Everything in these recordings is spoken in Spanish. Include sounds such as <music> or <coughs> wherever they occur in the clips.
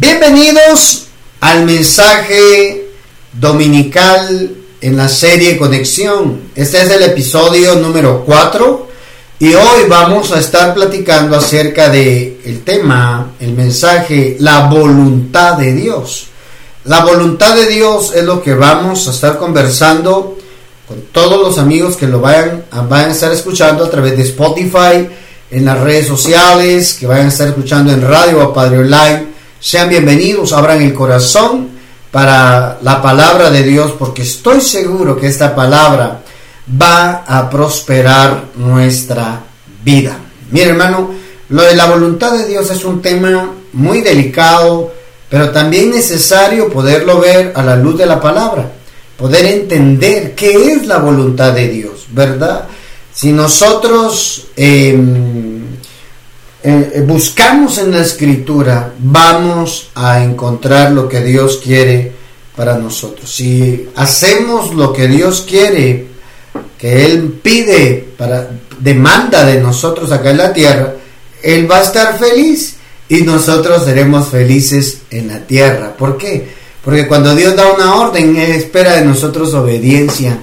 Bienvenidos al mensaje dominical en la serie Conexión. Este es el episodio número 4 y hoy vamos a estar platicando acerca de el tema, el mensaje, la voluntad de Dios. La voluntad de Dios es lo que vamos a estar conversando con todos los amigos que lo vayan a, vayan a estar escuchando a través de Spotify, en las redes sociales, que vayan a estar escuchando en radio Padre Online. Sean bienvenidos, abran el corazón para la palabra de Dios, porque estoy seguro que esta palabra va a prosperar nuestra vida. Mire hermano, lo de la voluntad de Dios es un tema muy delicado, pero también necesario poderlo ver a la luz de la palabra, poder entender qué es la voluntad de Dios, ¿verdad? Si nosotros em, eh, buscamos en la escritura, vamos a encontrar lo que Dios quiere para nosotros. Si hacemos lo que Dios quiere, que Él pide, para, demanda de nosotros acá en la tierra, Él va a estar feliz y nosotros seremos felices en la tierra. ¿Por qué? Porque cuando Dios da una orden, Él espera de nosotros obediencia.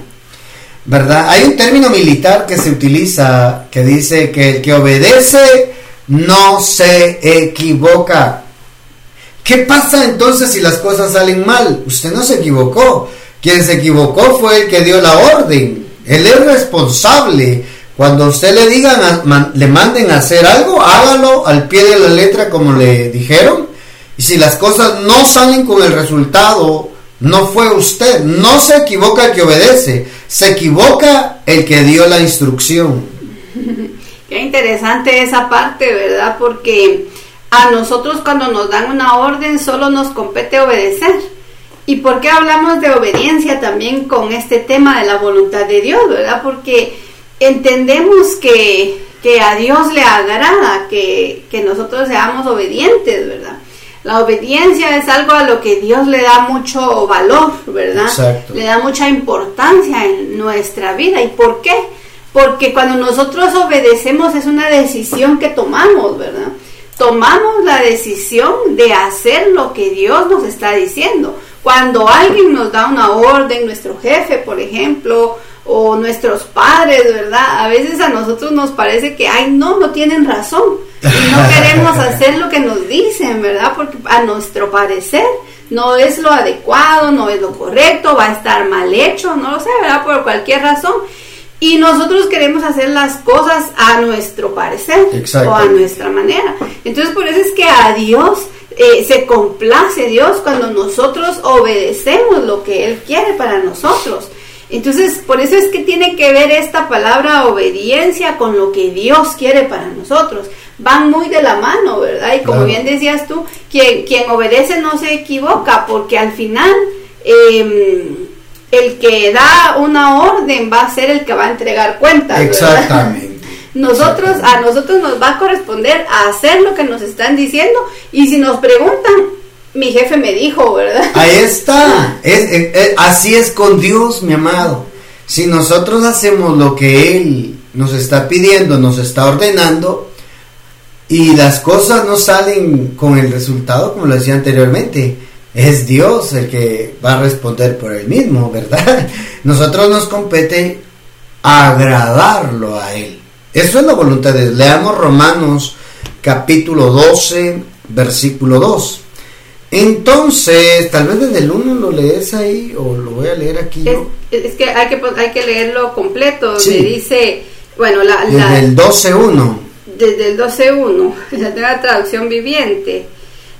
¿Verdad? Hay un término militar que se utiliza que dice que el que obedece no se equivoca. ¿Qué pasa entonces si las cosas salen mal? Usted no se equivocó. Quien se equivocó fue el que dio la orden. Él es responsable cuando usted le digan, le manden a hacer algo, hágalo al pie de la letra como le dijeron. Y si las cosas no salen con el resultado, no fue usted. No se equivoca el que obedece, se equivoca el que dio la instrucción. <laughs> Qué interesante esa parte, ¿verdad? Porque a nosotros cuando nos dan una orden solo nos compete obedecer. ¿Y por qué hablamos de obediencia también con este tema de la voluntad de Dios, verdad? Porque entendemos que, a Dios le agrada que, nosotros seamos obedientes, ¿verdad? La obediencia es algo a lo que Dios le da mucho valor, ¿verdad? Le da mucha importancia en nuestra vida. ¿Y por qué? Porque cuando nosotros obedecemos es una decisión que tomamos, ¿verdad? Tomamos la decisión de hacer lo que Dios nos está diciendo. Cuando alguien nos da una orden, nuestro jefe, por ejemplo, o nuestros padres, ¿verdad? A veces a nosotros nos parece que, ay, no, no tienen razón. Y no <laughs> queremos hacer lo que nos dicen, ¿verdad? Porque a nuestro parecer no es lo adecuado, no es lo correcto, va a estar mal hecho, no lo sé, ¿verdad? Por cualquier razón. Y nosotros queremos hacer las cosas a nuestro parecer o a nuestra manera. Entonces por eso es que a Dios eh, se complace Dios cuando nosotros obedecemos lo que Él quiere para nosotros. Entonces, por eso es que tiene que ver esta palabra obediencia con lo que Dios quiere para nosotros. Van muy de la mano, ¿verdad? Y como bien decías tú, quien, quien obedece no se equivoca, porque al final em, el que da una orden va a ser el que va a entregar cuentas. Exactamente. <laughs> Nosotros, a nosotros nos va a corresponder a hacer lo que nos están diciendo y si nos preguntan, mi jefe me dijo, ¿verdad? Ahí está. <laughs> Es, así es con Dios, mi amado. Si nosotros hacemos lo que Él nos está pidiendo, nos está ordenando, y las cosas no salen con el resultado, como lo decía anteriormente, es Dios el que va a responder por él mismo, ¿verdad? <laughs> Nosotros nos compete agradarlo a Él. Eso es la voluntad de Dios. Leamos Romanos capítulo 12, versículo 2. Entonces, tal vez desde el 1 lo lees ahí o lo voy a leer aquí. Es, que, hay que hay que leerlo completo. Sí. dice, bueno, la, desde el 12.1. Desde el 12.1, <laughs> la nueva traducción viviente.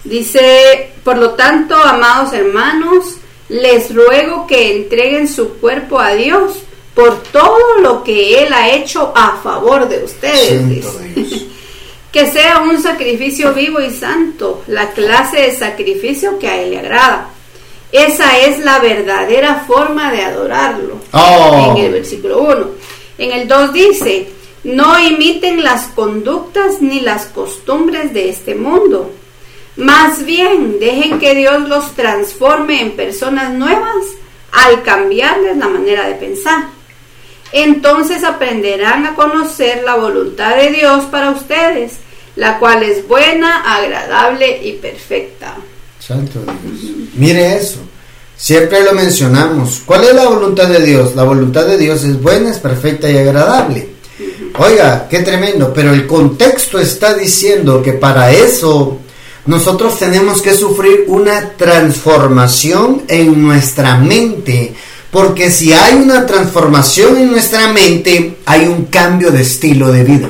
Dice, por lo tanto, amados hermanos, les ruego que entreguen su cuerpo a Dios por todo lo que Él ha hecho a favor de ustedes <laughs> que sea un sacrificio vivo y santo, la clase de sacrificio que a Él le agrada. Esa es la verdadera forma de adorarlo. Oh. En el versículo 1. En el 2 dice, no imiten las conductas ni las costumbres de este mundo. Más bien, dejen que Dios los transforme en personas nuevas al cambiarles la manera de pensar. Entonces aprenderán a conocer la voluntad de Dios para ustedes, la cual es buena, agradable y perfecta. Santo Dios. Mire eso. Siempre lo mencionamos. ¿Cuál es la voluntad de Dios? La voluntad de Dios es buena, es perfecta y agradable. Oiga, qué tremendo. Pero el contexto está diciendo que para eso nosotros tenemos que sufrir una transformación en nuestra mente. Porque si hay una transformación en nuestra mente, hay un cambio de estilo de vida.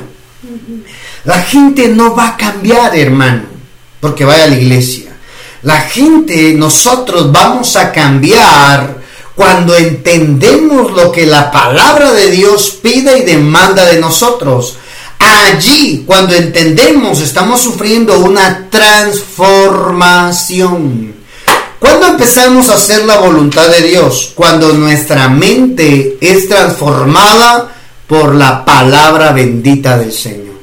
La gente no va a cambiar, hermano, porque vaya a la iglesia. La gente, nosotros vamos a cambiar cuando entendemos lo que la palabra de Dios pide y demanda de nosotros. Allí, cuando entendemos, estamos sufriendo una transformación. ¿Cuándo empezamos a hacer la voluntad de Dios? Cuando nuestra mente es transformada por la palabra bendita del Señor.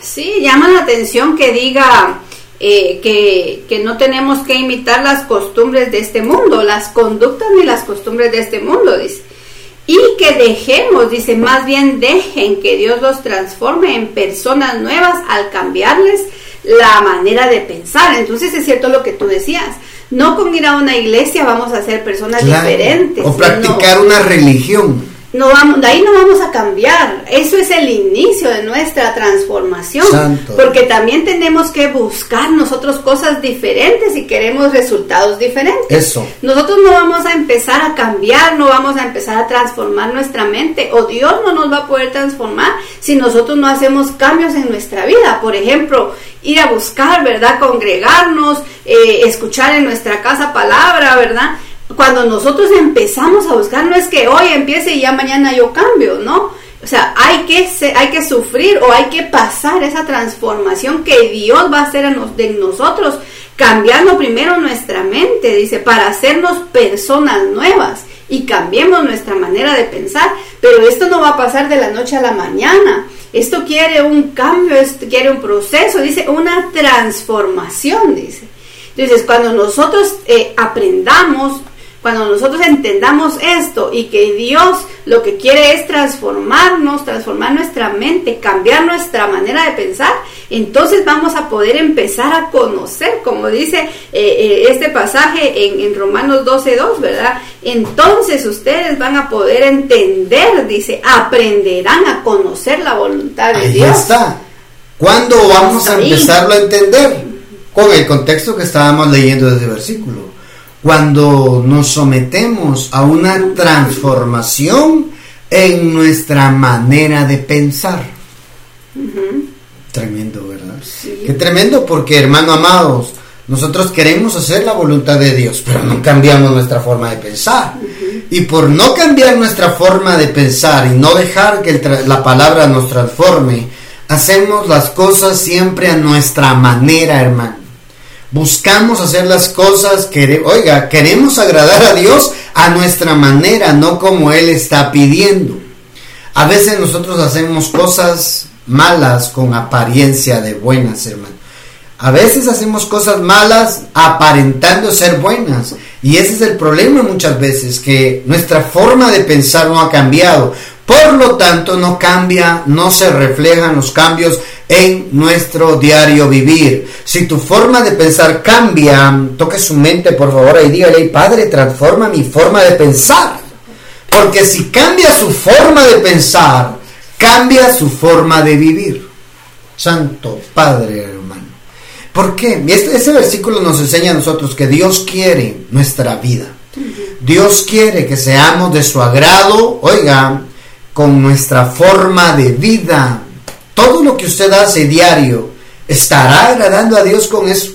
Sí, llama la atención que diga eh, que, que, no tenemos que imitar las costumbres de este mundo, las conductas ni las costumbres de este mundo, dice. Y que dejemos, dice, más bien dejen que Dios los transforme en personas nuevas al cambiarles la manera de pensar. Entonces es cierto lo que tú decías. No con ir a una iglesia vamos a ser personas diferentes. O practicar una religión no vamos, de ahí no vamos a cambiar. Eso es el inicio de nuestra transformación. Porque también tenemos que buscar nosotros cosas diferentes y queremos resultados diferentes. Eso. Nosotros no vamos a empezar a cambiar, no vamos a empezar a transformar nuestra mente. O Dios no nos va a poder transformar si nosotros no hacemos cambios en nuestra vida. Por ejemplo, ir a buscar, ¿verdad? Congregarnos, eh, escuchar en nuestra casa palabra, ¿verdad? Cuando nosotros empezamos a buscar, no es que hoy empiece y ya mañana yo cambio, ¿no? O sea, hay que, hay que sufrir o hay que pasar esa transformación que Dios va a hacer de nosotros, cambiando primero nuestra mente, dice, para hacernos personas nuevas y cambiemos nuestra manera de pensar. Pero esto no va a pasar de la noche a la mañana. Esto quiere un cambio, esto quiere un proceso, dice, una transformación, dice. Entonces, cuando nosotros eh, aprendamos cuando nosotros entendamos esto y que Dios lo que quiere es transformarnos, transformar nuestra mente, cambiar nuestra manera de pensar, entonces vamos a poder empezar a conocer, como dice eh, eh, este pasaje en, en Romanos 12.2, ¿verdad? Entonces ustedes van a poder entender, dice, aprenderán a conocer la voluntad de Ahí Dios. está. ¿Cuándo vamos a empezarlo a entender? Con el contexto que estábamos leyendo desde el versículo cuando nos sometemos a una transformación en nuestra manera de pensar. Tremendo, ¿verdad? Qué tremendo porque, hermano amados, nosotros queremos hacer la voluntad de Dios, pero no cambiamos nuestra forma de pensar. Y por no cambiar nuestra forma de pensar y no dejar que la palabra nos transforme, hacemos las cosas siempre a nuestra manera, hermano buscamos hacer las cosas que, oiga, queremos agradar a Dios a nuestra manera, no como Él está pidiendo. A veces nosotros hacemos cosas malas con apariencia de buenas, hermano. A veces hacemos cosas malas aparentando ser buenas. Y ese es el problema muchas veces, que nuestra forma de pensar no ha cambiado. Por lo tanto, no cambia, no se reflejan los cambios en nuestro diario vivir. Si tu forma de pensar cambia, toque su mente por favor y dígale, Padre, transforma mi forma de pensar. Porque si cambia su forma de pensar, cambia su forma de vivir. Santo Padre, hermano. ¿Por qué? Este, este versículo nos enseña a nosotros que Dios quiere nuestra vida. Dios quiere que seamos de su agrado, oiga, con nuestra forma de vida. Todo lo que usted hace diario estará agradando a Dios con eso.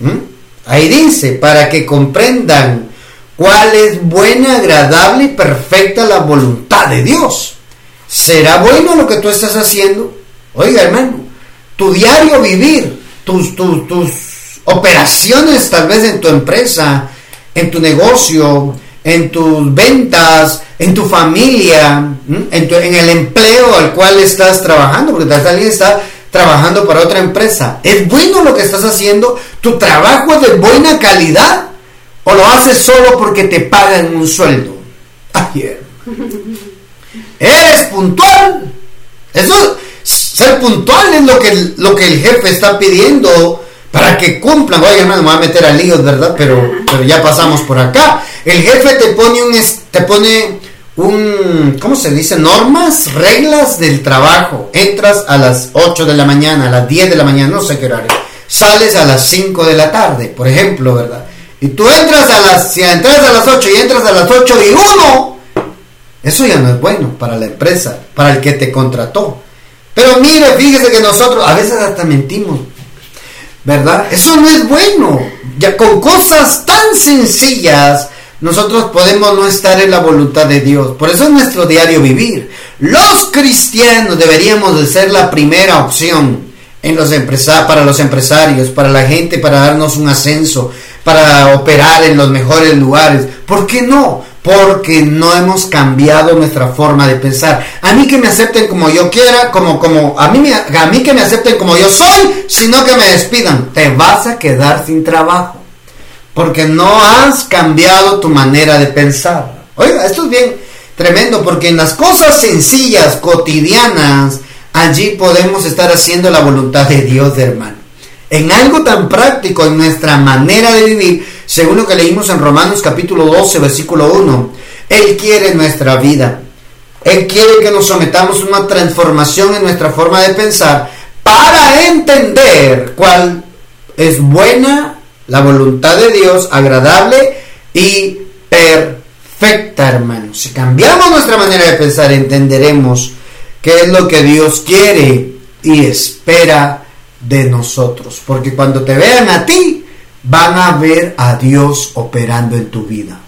¿Mm? Ahí dice, para que comprendan cuál es buena, agradable y perfecta la voluntad de Dios. ¿Será bueno lo que tú estás haciendo? Oiga, hermano, tu diario vivir, tus, tus, tus operaciones tal vez en tu empresa, en tu negocio, en tus ventas, en tu familia, en, en, el empleo al cual estás trabajando, porque tal vez alguien está trabajando para otra empresa. ¿Es bueno lo que estás haciendo? ¿Tu trabajo es de buena calidad? ¿O lo haces solo porque te pagan un sueldo? Ay, <laughs> ¿Eres puntual? Eso, ser puntual es lo que, lo que el jefe está pidiendo para que cumplan. Oye, no me voy a meter a líos, ¿verdad? Pero, pero ya pasamos por acá. El jefe te pone un, te pone un, ¿cómo se dice? Normas, reglas del trabajo. Entras a las 8 de la mañana, a las 10 de la mañana, no sé qué horario. Sales a las 5 de la tarde, por ejemplo, ¿verdad? Y tú entras a las, si entras a las 8 y entras a las 8 y 1, eso ya no es bueno para la empresa, para el que te contrató. Pero mire, fíjese que nosotros a veces hasta mentimos, ¿verdad? Eso no es bueno. Ya con cosas tan sencillas nosotros podemos no estar en la voluntad de Dios. Por eso es nuestro diario vivir. Los cristianos deberíamos de ser la primera opción en los para los empresarios, para la gente, para darnos un ascenso, para operar en los mejores lugares. ¿Por qué no? Porque no hemos cambiado nuestra forma de pensar. A mí que me acepten como yo quiera, como como a mí a mí que me acepten como yo soy, sino que me despidan. Te vas a quedar sin trabajo porque no has cambiado tu manera de pensar. Oiga, esto es bien tremendo, porque en las cosas sencillas, cotidianas, allí podemos estar haciendo la voluntad de Dios, hermano. En algo tan práctico, en nuestra manera de vivir, según lo que leímos en Romanos capítulo 12, versículo 1, Él quiere nuestra vida. Él quiere que nos sometamos a una transformación en nuestra forma de pensar para entender cuál es buena, la voluntad de Dios agradable y perfecta, hermano. Si cambiamos nuestra manera de pensar, entenderemos qué es lo que Dios quiere y espera de nosotros. Porque cuando te vean a ti, van a ver a Dios operando en tu vida.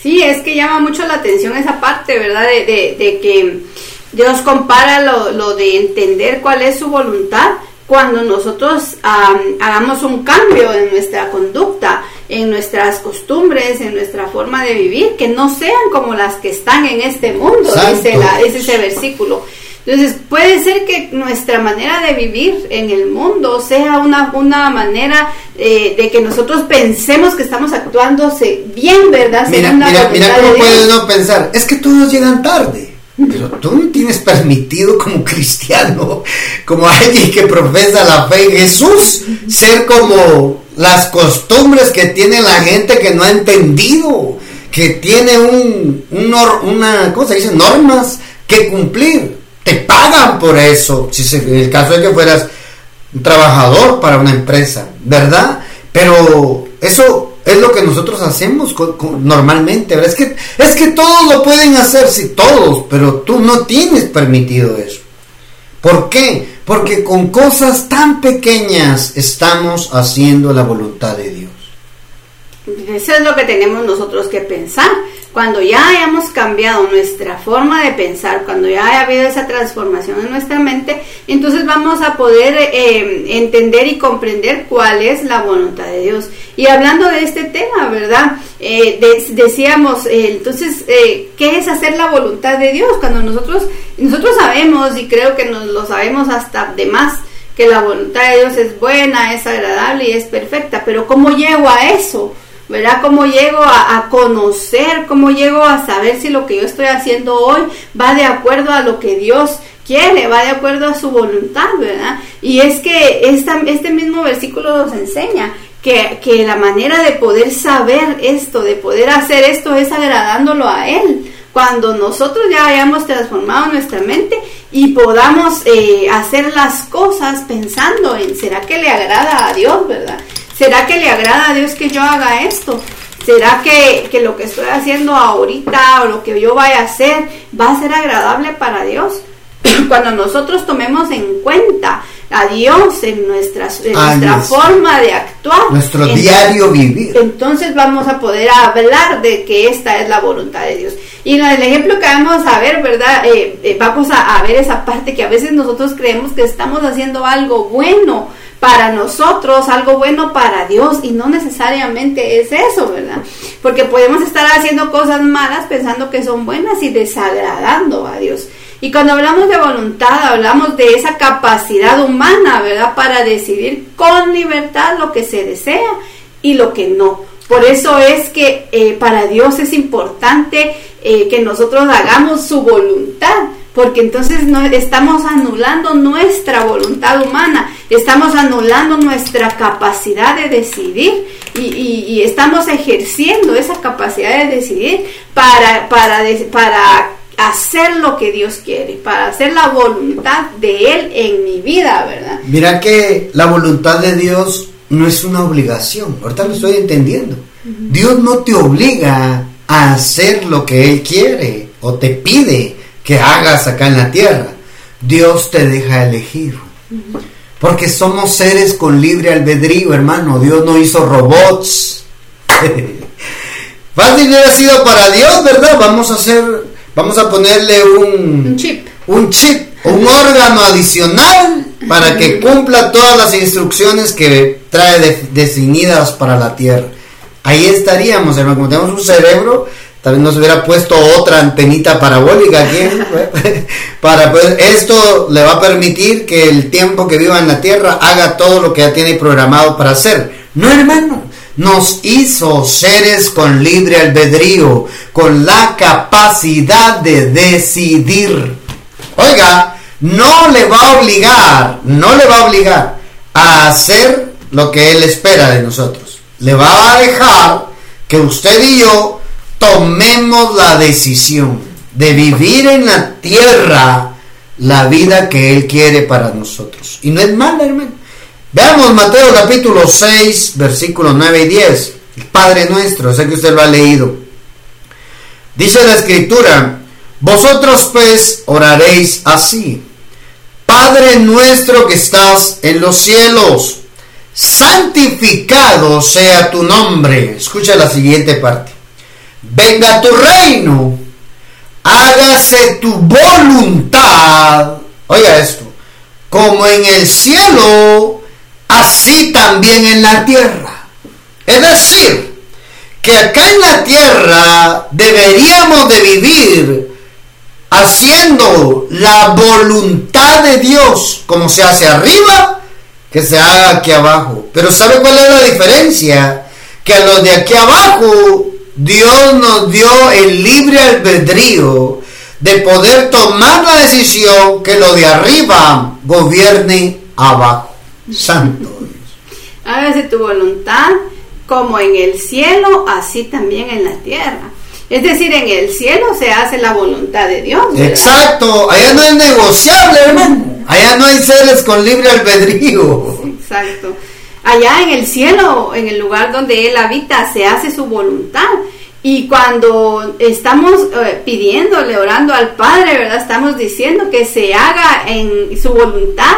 Sí, es que llama mucho la atención esa parte, ¿verdad? De, que Dios compara lo, lo de entender cuál es su voluntad cuando nosotros hagamos un cambio en nuestra conducta, en nuestras costumbres, en nuestra forma de vivir, que no sean como las que están en este mundo, dice, la, ese versículo. Entonces, puede ser que nuestra manera de vivir en el mundo sea una, una manera eh, de que nosotros pensemos que estamos actuándose bien, ¿verdad? Mira, mira, mira cómo puedes no pensar, es que todos llegan tarde. Pero tú no tienes permitido como cristiano, como alguien que profesa la fe en Jesús, ser como las costumbres que tiene la gente que no ha entendido, que tiene un, una, ¿cómo se dice? Normas que cumplir. Te pagan por eso, si en el caso de que fueras un trabajador para una empresa, ¿verdad? Pero eso es lo que nosotros hacemos normalmente. Es que, es que todos lo pueden hacer, sí, todos, pero tú no tienes permitido eso. ¿Por qué? Porque con cosas tan pequeñas estamos haciendo la voluntad de Dios. Eso es lo que tenemos nosotros que pensar. Cuando ya hayamos cambiado nuestra forma de pensar, cuando ya haya habido esa transformación en nuestra mente, entonces vamos a poder eh, entender y comprender cuál es la voluntad de Dios. Y hablando de este tema, ¿verdad? Eh, decíamos, eh, entonces, ¿qué es hacer la voluntad de Dios? Cuando nosotros, nosotros sabemos, y creo que nos lo sabemos hasta de más, que la voluntad de Dios es buena, es agradable y es perfecta, pero ¿cómo llego a eso? ¿Verdad? ¿Cómo llego a, conocer, cómo llego a saber si lo que yo estoy haciendo hoy va de acuerdo a lo que Dios quiere, va de acuerdo a su voluntad, ¿verdad? Y es que esta, este mismo versículo nos enseña que, que, la manera de poder saber esto, de poder hacer esto, es agradándolo a Él. Cuando nosotros ya hayamos transformado nuestra mente y podamos eh, hacer las cosas pensando en, ¿será que le agrada a Dios, verdad? ¿Será que le agrada a Dios que yo haga esto? ¿Será que, lo que estoy haciendo ahorita o lo que yo vaya a hacer va a ser agradable para Dios? <clears throat> Cuando nosotros tomemos en cuenta a Dios en, nuestra, nuestra forma de actuar. Nuestro diario vivir. Entonces vamos a poder hablar de que esta es la voluntad de Dios. Y en el ejemplo que vamos a ver, ¿verdad? Eh, eh, vamos a, a ver esa parte que a veces nosotros creemos que estamos haciendo algo bueno para nosotros, algo bueno para Dios y no necesariamente es eso, ¿verdad? Porque podemos estar haciendo cosas malas pensando que son buenas y desagradando a Dios. Y cuando hablamos de voluntad, hablamos de esa capacidad humana, ¿verdad? Para decidir con libertad lo que se desea y lo que no. Por eso es que eh, para Dios es importante eh, que nosotros hagamos su voluntad, porque entonces no, estamos anulando nuestra voluntad humana, estamos anulando nuestra capacidad de decidir y, estamos ejerciendo esa capacidad de decidir para, para, para hacer lo que Dios quiere, para hacer la voluntad de Él en mi vida, ¿verdad? Mira que la voluntad de Dios no es una obligación, ahorita lo estoy entendiendo. Dios no te obliga a hacer lo que Él quiere o te pide que hagas acá en la tierra. Dios te deja elegir. Porque somos seres con libre albedrío, hermano. Dios no hizo robots. <laughs> Fácil hubiera sido para Dios, ¿verdad? Vamos a hacer, vamos a ponerle un, chip. Un chip, un órgano adicional para que <laughs> cumpla todas las instrucciones que trae definidas para la tierra. Ahí estaríamos, hermano. Como tenemos un cerebro, también nos hubiera puesto otra antenita parabólica aquí. <laughs> para pues, esto le va a permitir que el tiempo que viva en la tierra haga todo lo que ya tiene programado para hacer. No, hermano, nos hizo seres con libre albedrío, con la capacidad de decidir. Oiga, no le va a obligar, no le va a obligar a hacer lo que él espera de nosotros. Le va a dejar que usted y yo tomemos la decisión de vivir en la tierra la vida que Él quiere para nosotros. Y no es mala, hermano. Veamos Mateo capítulo 6, versículos 9 y 10. El Padre nuestro, sé que usted lo ha leído. Dice la escritura, vosotros pues oraréis así. Padre nuestro que estás en los cielos, santificado sea tu nombre. Escucha la siguiente parte venga tu reino, hágase tu voluntad, oiga esto, como en el cielo, así también en la tierra. Es decir, que acá en la tierra deberíamos de vivir haciendo la voluntad de Dios como se hace arriba, que se haga aquí abajo. Pero ¿sabe cuál es la diferencia? Que a los de aquí abajo Dios nos dio el libre albedrío de poder tomar la decisión que lo de arriba gobierne abajo. Santo Dios. Hágase tu voluntad como en el cielo, así también en la tierra. Es decir, en el cielo se hace la voluntad de Dios. Exacto, allá no es negociable, hermano. Allá no hay seres con libre albedrío. Exacto allá en el cielo, en el lugar donde Él habita, se hace su voluntad. Y cuando estamos eh, pidiéndole, orando al Padre, ¿verdad? Estamos diciendo que se haga en su voluntad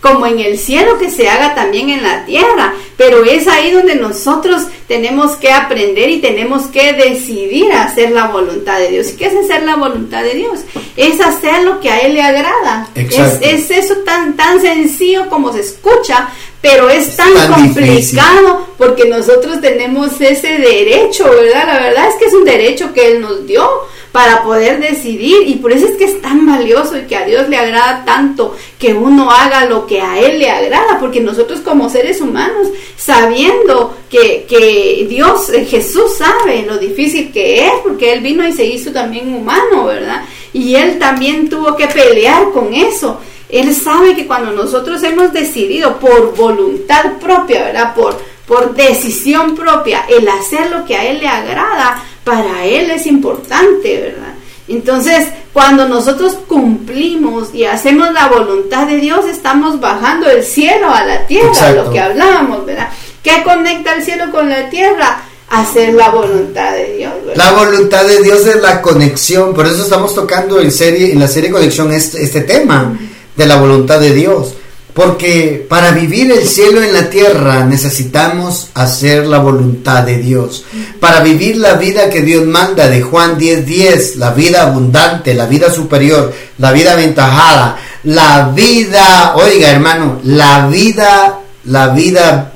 como en el cielo, que se haga también en la tierra. Pero es ahí donde nosotros tenemos que aprender y tenemos que decidir hacer la voluntad de Dios. ¿Y qué es hacer la voluntad de Dios? Es hacer lo que a Él le agrada. Es, es, eso tan, tan sencillo como se escucha, pero es tan, complicado porque nosotros tenemos ese derecho, ¿verdad? La verdad es que es un derecho que Él nos dio para poder decidir y por eso es que es tan valioso y que a Dios le agrada tanto que uno haga lo que a Él le agrada, porque nosotros como seres humanos, sabiendo que, que Dios, eh, Jesús sabe lo difícil que es, porque Él vino y se hizo también humano, ¿verdad? Y Él también tuvo que pelear con eso. Él sabe que cuando nosotros hemos decidido por voluntad propia, ¿verdad? Por, por decisión propia, el hacer lo que a Él le agrada, para Él es importante, ¿verdad? Entonces, cuando nosotros cumplimos y hacemos la voluntad de Dios, estamos bajando el cielo a la tierra, lo que hablábamos, ¿verdad? ¿Qué conecta el cielo con la tierra? Hacer la voluntad de Dios. ¿verdad? La voluntad de Dios es la conexión, por eso estamos tocando en serie, en la serie Conexión este, este tema de la voluntad de Dios. Porque para vivir el cielo en la tierra necesitamos hacer la voluntad de Dios. Para vivir la vida que Dios manda de Juan 10:10, 10, la vida abundante, la vida superior, la vida aventajada, la vida, oiga hermano, la vida, la vida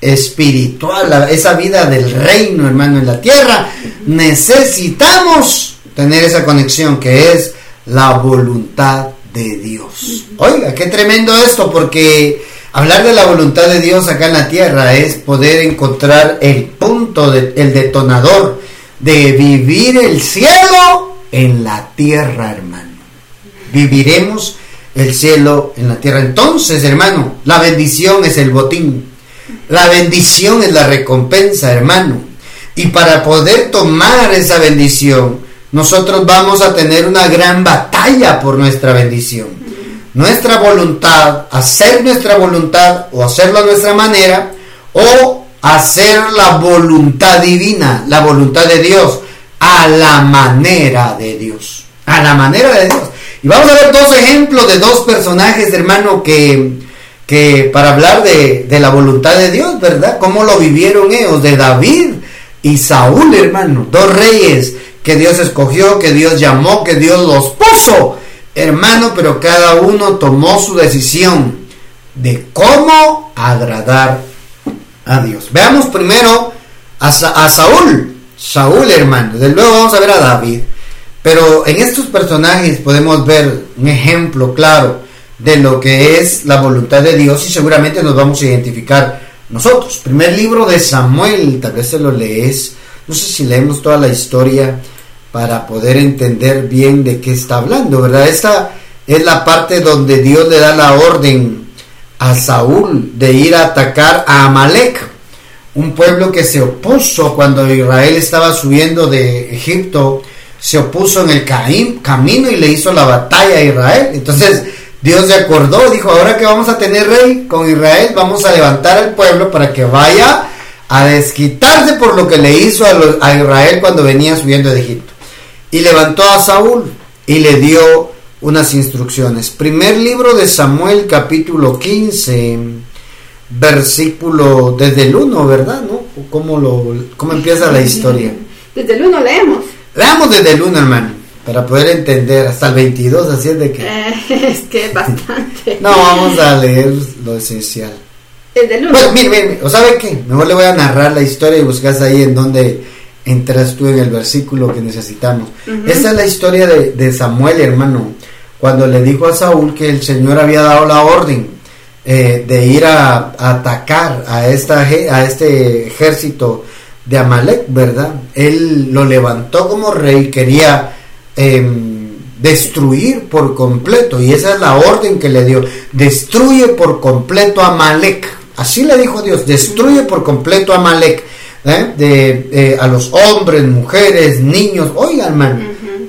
espiritual, esa vida del reino hermano en la tierra, necesitamos tener esa conexión que es la voluntad de Dios. Oiga, qué tremendo esto, porque hablar de la voluntad de Dios acá en la tierra es poder encontrar el punto, de, el detonador de vivir el cielo en la tierra, hermano. viviremos el cielo en la tierra. Entonces, hermano, la bendición es el botín. La bendición es la recompensa, hermano. Y para poder tomar esa bendición, nosotros vamos a tener una gran batalla por nuestra bendición. Nuestra voluntad, hacer nuestra voluntad o hacerlo a nuestra manera, o hacer la voluntad divina, la voluntad de Dios, a la manera de Dios. A la manera de Dios. Y vamos a ver dos ejemplos de dos personajes, hermano, que, que para hablar de, de la voluntad de Dios, ¿verdad? ¿Cómo lo vivieron ellos? De David y Saúl, hermano. Dos reyes que Dios escogió, que Dios llamó, que Dios los puso, hermano, pero cada uno tomó su decisión de cómo agradar a Dios. Veamos primero a, Saúl. Saúl, hermano. Desde luego vamos a ver a David. Pero en estos personajes podemos ver un ejemplo claro de lo que es la voluntad de Dios y seguramente nos vamos a identificar nosotros. Primer libro de Samuel, tal vez se lo lees. No sé si leemos toda la historia para poder entender bien de qué está hablando, ¿verdad? Esta es la parte donde Dios le da la orden a Saúl de ir a atacar a Amalek, un pueblo que se opuso cuando Israel estaba subiendo de Egipto se opuso en el camino y le hizo la batalla a Israel. Entonces Dios se acordó, dijo, ahora que vamos a tener rey con Israel, vamos a levantar al pueblo para que vaya a desquitarse por lo que le hizo a, Israel cuando venía subiendo de Egipto. Y levantó a Saúl y le dio unas instrucciones. Primer libro de Samuel capítulo 15, versículo desde el 1, ¿verdad? ¿No? ¿Cómo, lo, ¿Cómo empieza la historia? Desde el 1 leemos. Leamos desde el 1, hermano, para poder entender hasta el 22, así es de que... Eh, <laughs> es que bastante. <laughs> no, vamos a leer lo esencial. Desde el 1. Pues, mire, mire, ¿o sabe qué? Mejor le voy a narrar la historia y buscas ahí en donde entras tú en el versículo que necesitamos. Esa es la historia de, Samuel, hermano, cuando le dijo a Saúl que el Señor había dado la orden eh, de ir a, a, atacar a, esta, a este ejército de Amalek, ¿verdad? Él lo levantó como rey, quería em, destruir por completo, y esa es la orden que le dio, destruye por completo a Amalek. Así le dijo Dios, destruye por completo a Amalek. ¿Eh? De, eh, a los hombres, mujeres, niños, oigan, hermano,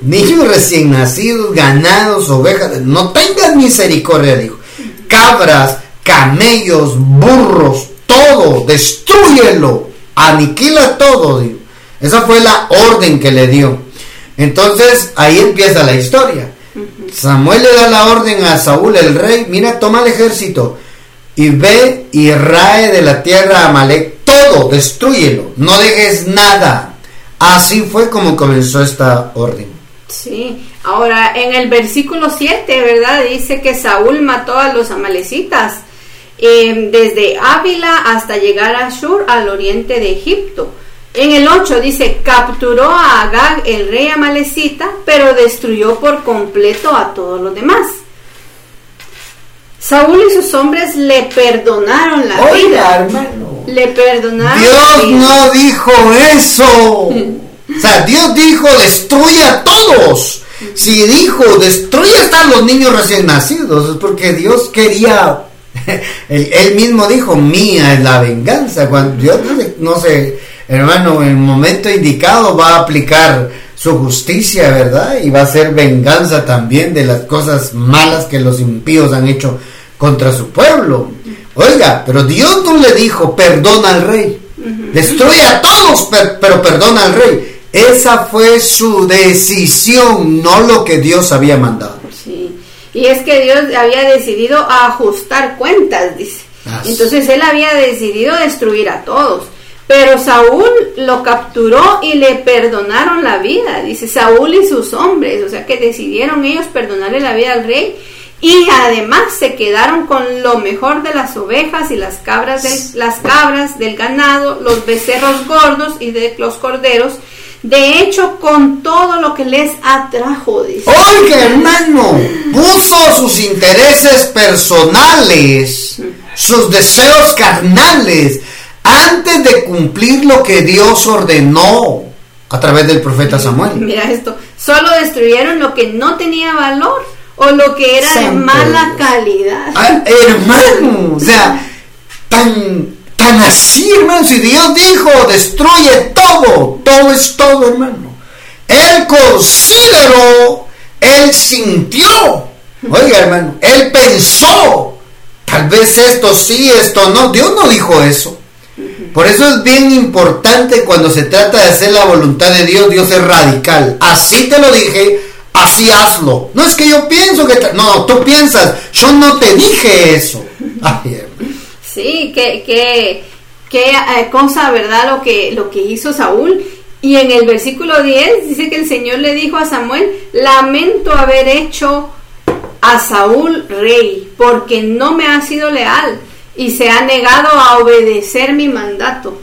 niños recién nacidos, ganados, ovejas, no tengan misericordia, dijo. Cabras, camellos, burros, todo, destruyelo aniquila todo. Esa fue la orden que le dio. Entonces ahí empieza la historia. Samuel le da la orden a Saúl, el rey, mira, toma el ejército y ve y rae de la tierra a Amalek todo, destruyelo, no dejes nada. Así fue como comenzó esta orden. Sí, ahora en el versículo 7, ¿verdad? Dice que Saúl mató a los amalecitas Em, desde Ávila hasta llegar a Shur, al oriente de Egipto. En el 8 dice, capturó a Agag, el rey amalecita, pero destruyó por completo a todos los demás. Saúl y sus hombres le perdonaron la vida. hermano. Le perdonaron. Dios no dijo eso. o sea, Dios dijo, destruye a todos. Si dijo, destruye hasta los niños recién nacidos, es porque Dios quería <laughs> él, mismo dijo, mía es la venganza. Cuando Dios no sé, hermano, en el momento indicado va a aplicar su justicia, ¿verdad? Y va a ser venganza también de las cosas malas que los impíos han hecho contra su pueblo. Oiga, pero Dios no le dijo, perdona al rey. Destruye a todos, pero perdona al rey. Esa fue su decisión, no lo que Dios había mandado. Y es que Dios había decidido ajustar cuentas, dice. Entonces él había decidido destruir a todos. Pero Saúl lo capturó y le perdonaron la vida, dice Saúl y sus hombres, o sea que decidieron ellos perdonarle la vida al rey y además se quedaron con lo mejor de las ovejas y las cabras del, las cabras del ganado, los becerros gordos y de los corderos de hecho, con todo lo que les atrajo, dice. Oiga, hermano, puso sus intereses personales, sus deseos carnales, antes de cumplir lo que Dios ordenó a través del profeta Samuel. Mira esto, solo destruyeron lo que no tenía valor o lo que era de mala calidad. Ah, hermano, <laughs> o sea, tan, tan así, hermano, si Dios dijo, destruye todo, todo es todo, hermano. Él consideró, él sintió, oiga, hermano, él pensó, tal vez esto sí, esto no, Dios no dijo eso. Por eso es bien importante cuando se trata de hacer la voluntad de Dios, Dios es radical. Así te lo dije, así hazlo. No es que yo pienso que... No, tú piensas, yo no te dije eso. sí, qué, qué, qué eh, cosa, ¿verdad? Lo que, lo que hizo Saúl. Y en el versículo 10 dice que el Señor le dijo a Samuel, lamento haber hecho a Saúl rey, porque no me ha sido leal y se ha negado a obedecer mi mandato.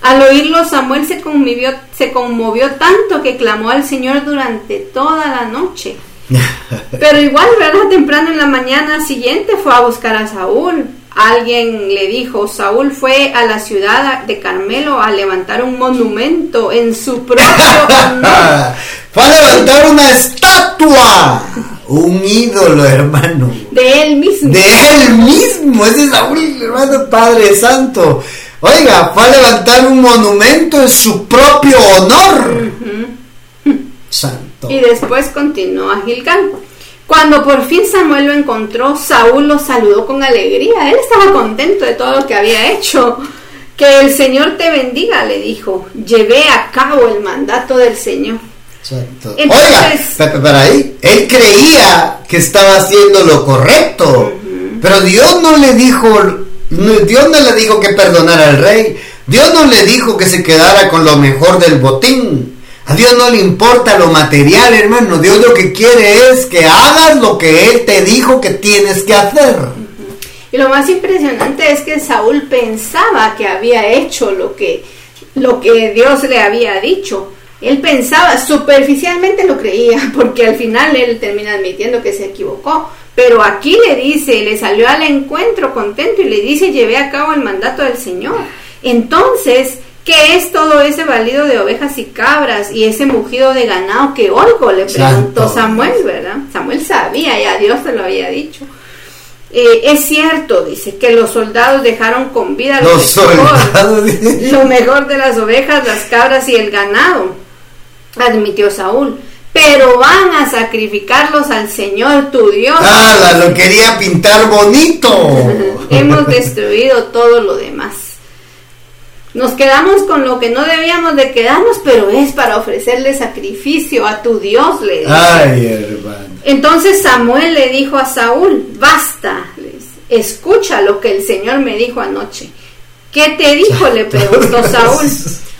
Al oírlo, Samuel se conmovió, se conmovió tanto que clamó al Señor durante toda la noche. <laughs> Pero igual, ¿verdad? Temprano en la mañana siguiente fue a buscar a Saúl. Alguien le dijo, Saúl fue a la ciudad de Carmelo a levantar un monumento en su propio <laughs> honor. fue a levantar una estatua un ídolo, hermano. De él mismo. De él mismo. Ese es Saúl, hermano Padre Santo. Oiga, fue a levantar un monumento en su propio honor. Santo. Y después continuó a Gilgal. Cuando por fin Samuel lo encontró, Saúl lo saludó con alegría. Él estaba contento de todo lo que había hecho. Que el Señor te bendiga, le dijo. Llevé a cabo el mandato del Señor. Oiga, para ahí, él creía que estaba haciendo lo correcto, pero Dios no le dijo, Dios no le dijo que perdonara al rey, Dios no le dijo que se quedara con lo mejor del botín. A Dios no le importa lo material, hermano. Dios lo que quiere es que hagas lo que Él te dijo que tienes que hacer. Y lo más impresionante es que Saúl pensaba que había hecho lo que, lo que Dios le había dicho. Él pensaba, superficialmente lo creía, <laughs> porque al final él termina admitiendo que se equivocó. Pero aquí le dice, le salió al encuentro contento y le dice, llevé a cabo el mandato del Señor. Entonces, ¿qué es todo ese balido de ovejas y cabras y ese mugido de ganado que oigo? Le preguntó Samuel, ¿verdad? Samuel sabía, ya Dios se lo había dicho. Eh, es cierto, dice, que los soldados dejaron con vida lo, lo mejor de las ovejas, las cabras y el ganado admitió Saúl. Pero van a sacrificarlos al Señor tu Dios. Ah, lo quería pintar bonito. <laughs> Hemos destruido todo lo demás. Nos quedamos con lo que no debíamos de quedarnos, pero es para ofrecerle sacrificio a tu Dios, le dijo. Ay, hermano. Entonces Samuel le dijo a Saúl, basta, escucha lo que el Señor me dijo anoche. ¿Qué te dijo? le preguntó Saúl. <laughs>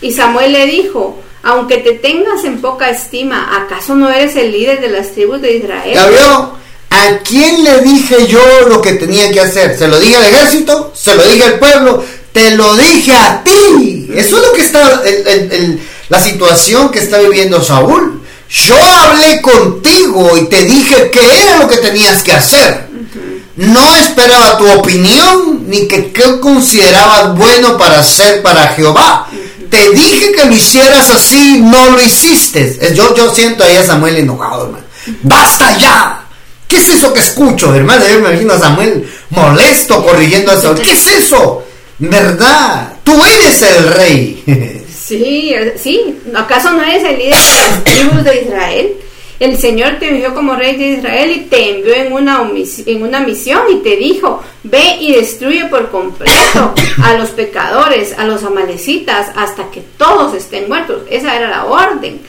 Y Samuel le dijo, aunque te tengas en poca estima, ¿acaso no eres el líder de las tribus de Israel? ¿Ya vio? ¿A quién le dije yo lo que tenía que hacer? ¿Se lo dije al ejército? ¿Se lo dije al pueblo? Te lo dije a ti. Eso es lo que está, la situación que está viviendo Saúl. Yo hablé contigo y te dije qué era lo que tenías que hacer. No esperaba tu opinión ni que qué considerabas bueno para hacer para Jehová te dije que lo hicieras así, no lo hiciste. Yo, yo siento ahí a Samuel enojado, hermano. ¡Basta ya! ¿Qué es eso que escucho, hermano? Yo me imagino a Samuel molesto corrigiendo a Saúl. ¿Qué es eso? ¿Verdad? Tú eres el rey. <laughs> Sí, sí. ¿Acaso no eres el líder de las tribus de Israel? El Señor te envió como rey de Israel y te envió en una, en una misión y te dijo, ve y destruye por completo a los pecadores, a los amalecitas, hasta que todos estén muertos. Esa era la orden.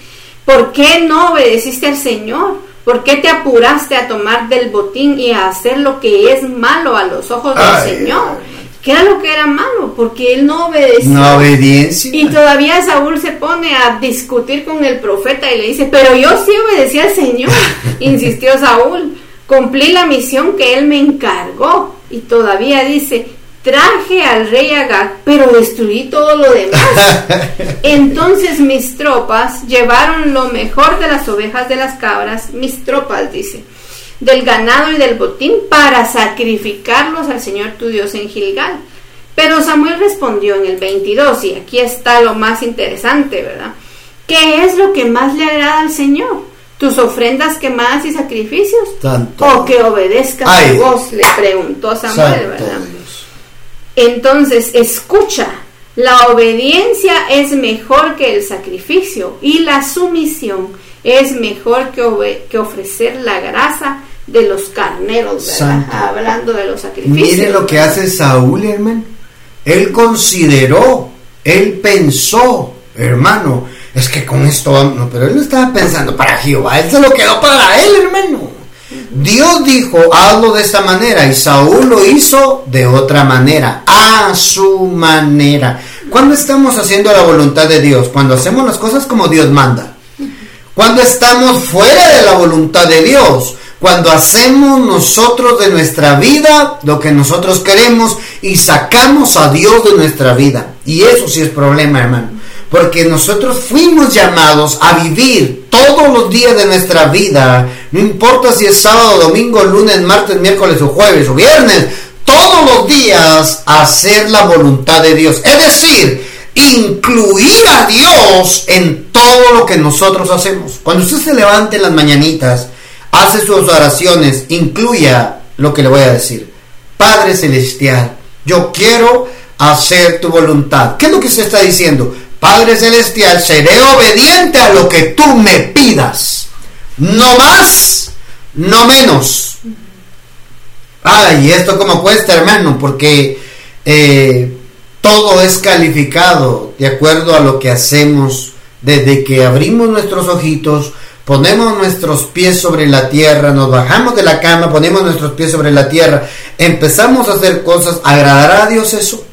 ¿Por qué no obedeciste al Señor? ¿Por qué te apuraste a tomar del botín y a hacer lo que es malo a los ojos del Señor? ¿Qué era lo que era malo? Porque él no obedecía. No obediencia. Y todavía Saúl se pone a discutir con el profeta y le dice, pero yo sí obedecí al Señor, <laughs> insistió Saúl. Cumplí la misión que él me encargó. Y todavía dice, traje al rey Agag, pero destruí todo lo demás. <laughs> Entonces mis tropas llevaron lo mejor de las ovejas de las cabras, mis tropas, dice del ganado y del botín para sacrificarlos al Señor tu Dios en Gilgal. Pero Samuel respondió en el 22, y aquí está lo más interesante, ¿verdad? ¿Qué es lo que más le agrada al Señor? tus ofrendas quemadas y sacrificios Santo. o que obedezcas tu voz, le preguntó Samuel, Santo ¿verdad? Dios. Entonces, escucha, la obediencia es mejor que el sacrificio y la sumisión es mejor que, que ofrecer la grasa de los carneros, ¿verdad? Hablando de los sacrificios. Mire lo que hace Saúl, hermano. Él consideró, él pensó, hermano, es que con esto no, pero él no estaba pensando para Jehová, él se lo quedó para él, hermano. Dios dijo, hazlo de esta manera, y Saúl lo hizo de otra manera, a su manera. Cuando estamos haciendo la voluntad de Dios, cuando hacemos las cosas como Dios manda, cuando estamos fuera de la voluntad de Dios, cuando hacemos nosotros de nuestra vida lo que nosotros queremos y sacamos a Dios de nuestra vida. Y eso sí es problema, hermano. Porque nosotros fuimos llamados a vivir todos los días de nuestra vida, no importa si es sábado, domingo, lunes, martes, miércoles o jueves o viernes, todos los días a hacer la voluntad de Dios. Es decir, incluir a Dios en todo lo que nosotros hacemos. Cuando usted se levante en las mañanitas, hace sus oraciones, incluya lo que le voy a decir. Padre Celestial, yo quiero hacer tu voluntad. ¿Qué es lo que se está diciendo? Padre Celestial, seré obediente a lo que tú me pidas. No más, no menos. Ay, esto como cuesta, hermano, porque eh, todo es calificado de acuerdo a lo que hacemos desde que abrimos nuestros ojitos, ponemos nuestros pies sobre la tierra, nos bajamos de la cama, ponemos nuestros pies sobre la tierra, empezamos a hacer cosas, ¿agradará a Dios eso?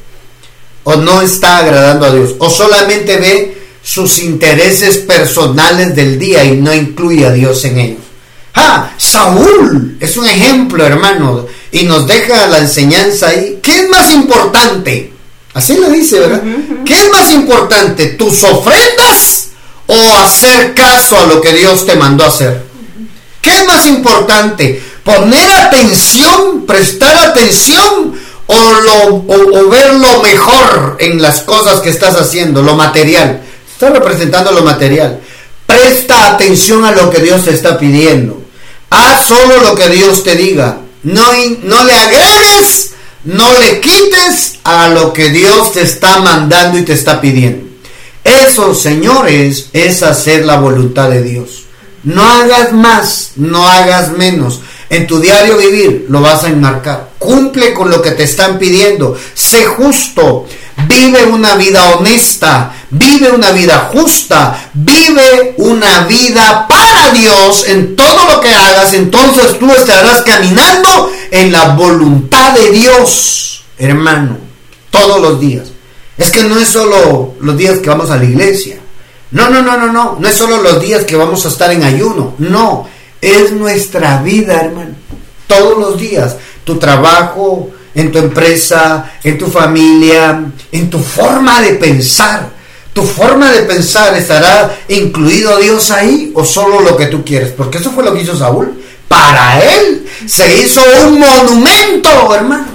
¿O no está agradando a Dios? ¿O solamente ve sus intereses personales del día y no incluye a Dios en ellos? Ah, Saúl es un ejemplo, hermano, y nos deja la enseñanza ahí. ¿Qué es más importante? Así lo dice, ¿verdad? ¿Qué es más importante, tus ofrendas o hacer caso a lo que Dios te mandó a hacer? ¿Qué es más importante? ¿Poner atención, prestar atención o, lo, o, o ver lo mejor en las cosas que estás haciendo, lo material? Está representando lo material. Presta atención a lo que Dios te está pidiendo. Haz solo lo que Dios te diga. No, no le agregues, no le quites a lo que Dios te está mandando y te está pidiendo. Eso, señores, es hacer la voluntad de Dios. No hagas más, no hagas menos. En tu diario vivir lo vas a enmarcar. Cumple con lo que te están pidiendo. Sé justo. Vive una vida honesta. Vive una vida justa. Vive una vida para Dios en todo lo que hagas. Entonces tú estarás caminando en la voluntad de Dios, hermano. Todos los días. Es que no es solo los días que vamos a la iglesia. No, no, no, no, no. No es solo los días que vamos a estar en ayuno. No. Es nuestra vida, hermano. Todos los días. Tu trabajo, en tu empresa, en tu familia, en tu forma de pensar. Tu forma de pensar estará incluido Dios ahí o solo lo que tú quieres. Porque eso fue lo que hizo Saúl. Para él se hizo un monumento, hermano.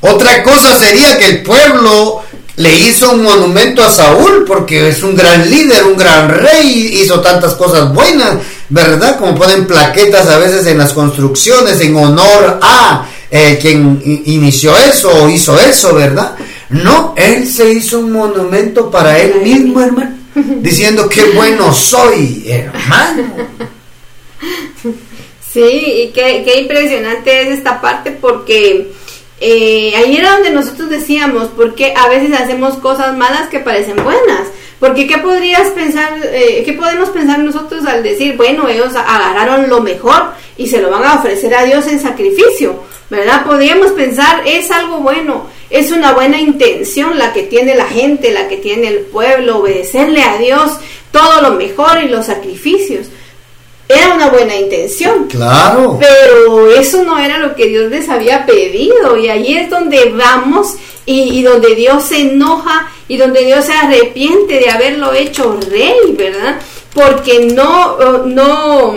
Otra cosa sería que el pueblo le hizo un monumento a Saúl porque es un gran líder, un gran rey, hizo tantas cosas buenas, ¿verdad? Como ponen plaquetas a veces en las construcciones en honor a eh, quien inició eso o hizo eso, ¿verdad? No, él se hizo un monumento para él mismo, hermano, diciendo qué bueno soy, hermano. Sí, y qué, qué impresionante es esta parte porque eh, ahí era donde nosotros decíamos, porque a veces hacemos cosas malas que parecen buenas. Porque qué podrías pensar, eh, qué podemos pensar nosotros al decir, bueno, ellos agarraron lo mejor y se lo van a ofrecer a Dios en sacrificio, ¿verdad? Podríamos pensar, es algo bueno, es una buena intención la que tiene la gente, la que tiene el pueblo, obedecerle a Dios todo lo mejor y los sacrificios. Era una buena intención, Claro. pero eso no era lo que Dios les había pedido y ahí es donde vamos y, y donde Dios se enoja y donde Dios se arrepiente de haberlo hecho rey, ¿verdad? Porque no, eh, no,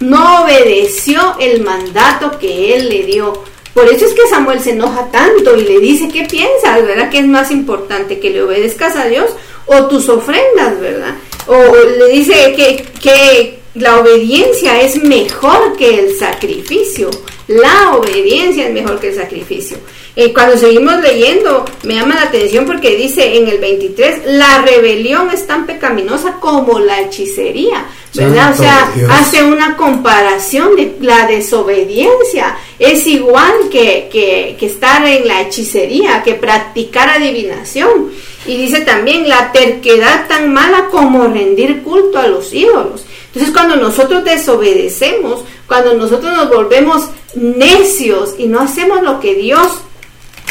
no obedeció el mandato que él le dio. Por eso es que Samuel se enoja tanto y le dice, ¿qué piensas? ¿Verdad? ¿Qué es más importante? ¿Que le obedezcas a Dios o tus ofrendas? ¿Verdad? O le dice que, que la obediencia es mejor que el sacrificio. La obediencia es mejor que el sacrificio. Eh, cuando seguimos leyendo, me llama la atención porque dice en el 23, la rebelión es tan pecaminosa como la hechicería, ¿verdad? o sea, hace una comparación de la desobediencia. Es igual que, que, que estar en la hechicería, que practicar adivinación. Y dice también la terquedad tan mala como rendir culto a los ídolos. Entonces cuando nosotros desobedecemos, cuando nosotros nos volvemos necios y no hacemos lo que Dios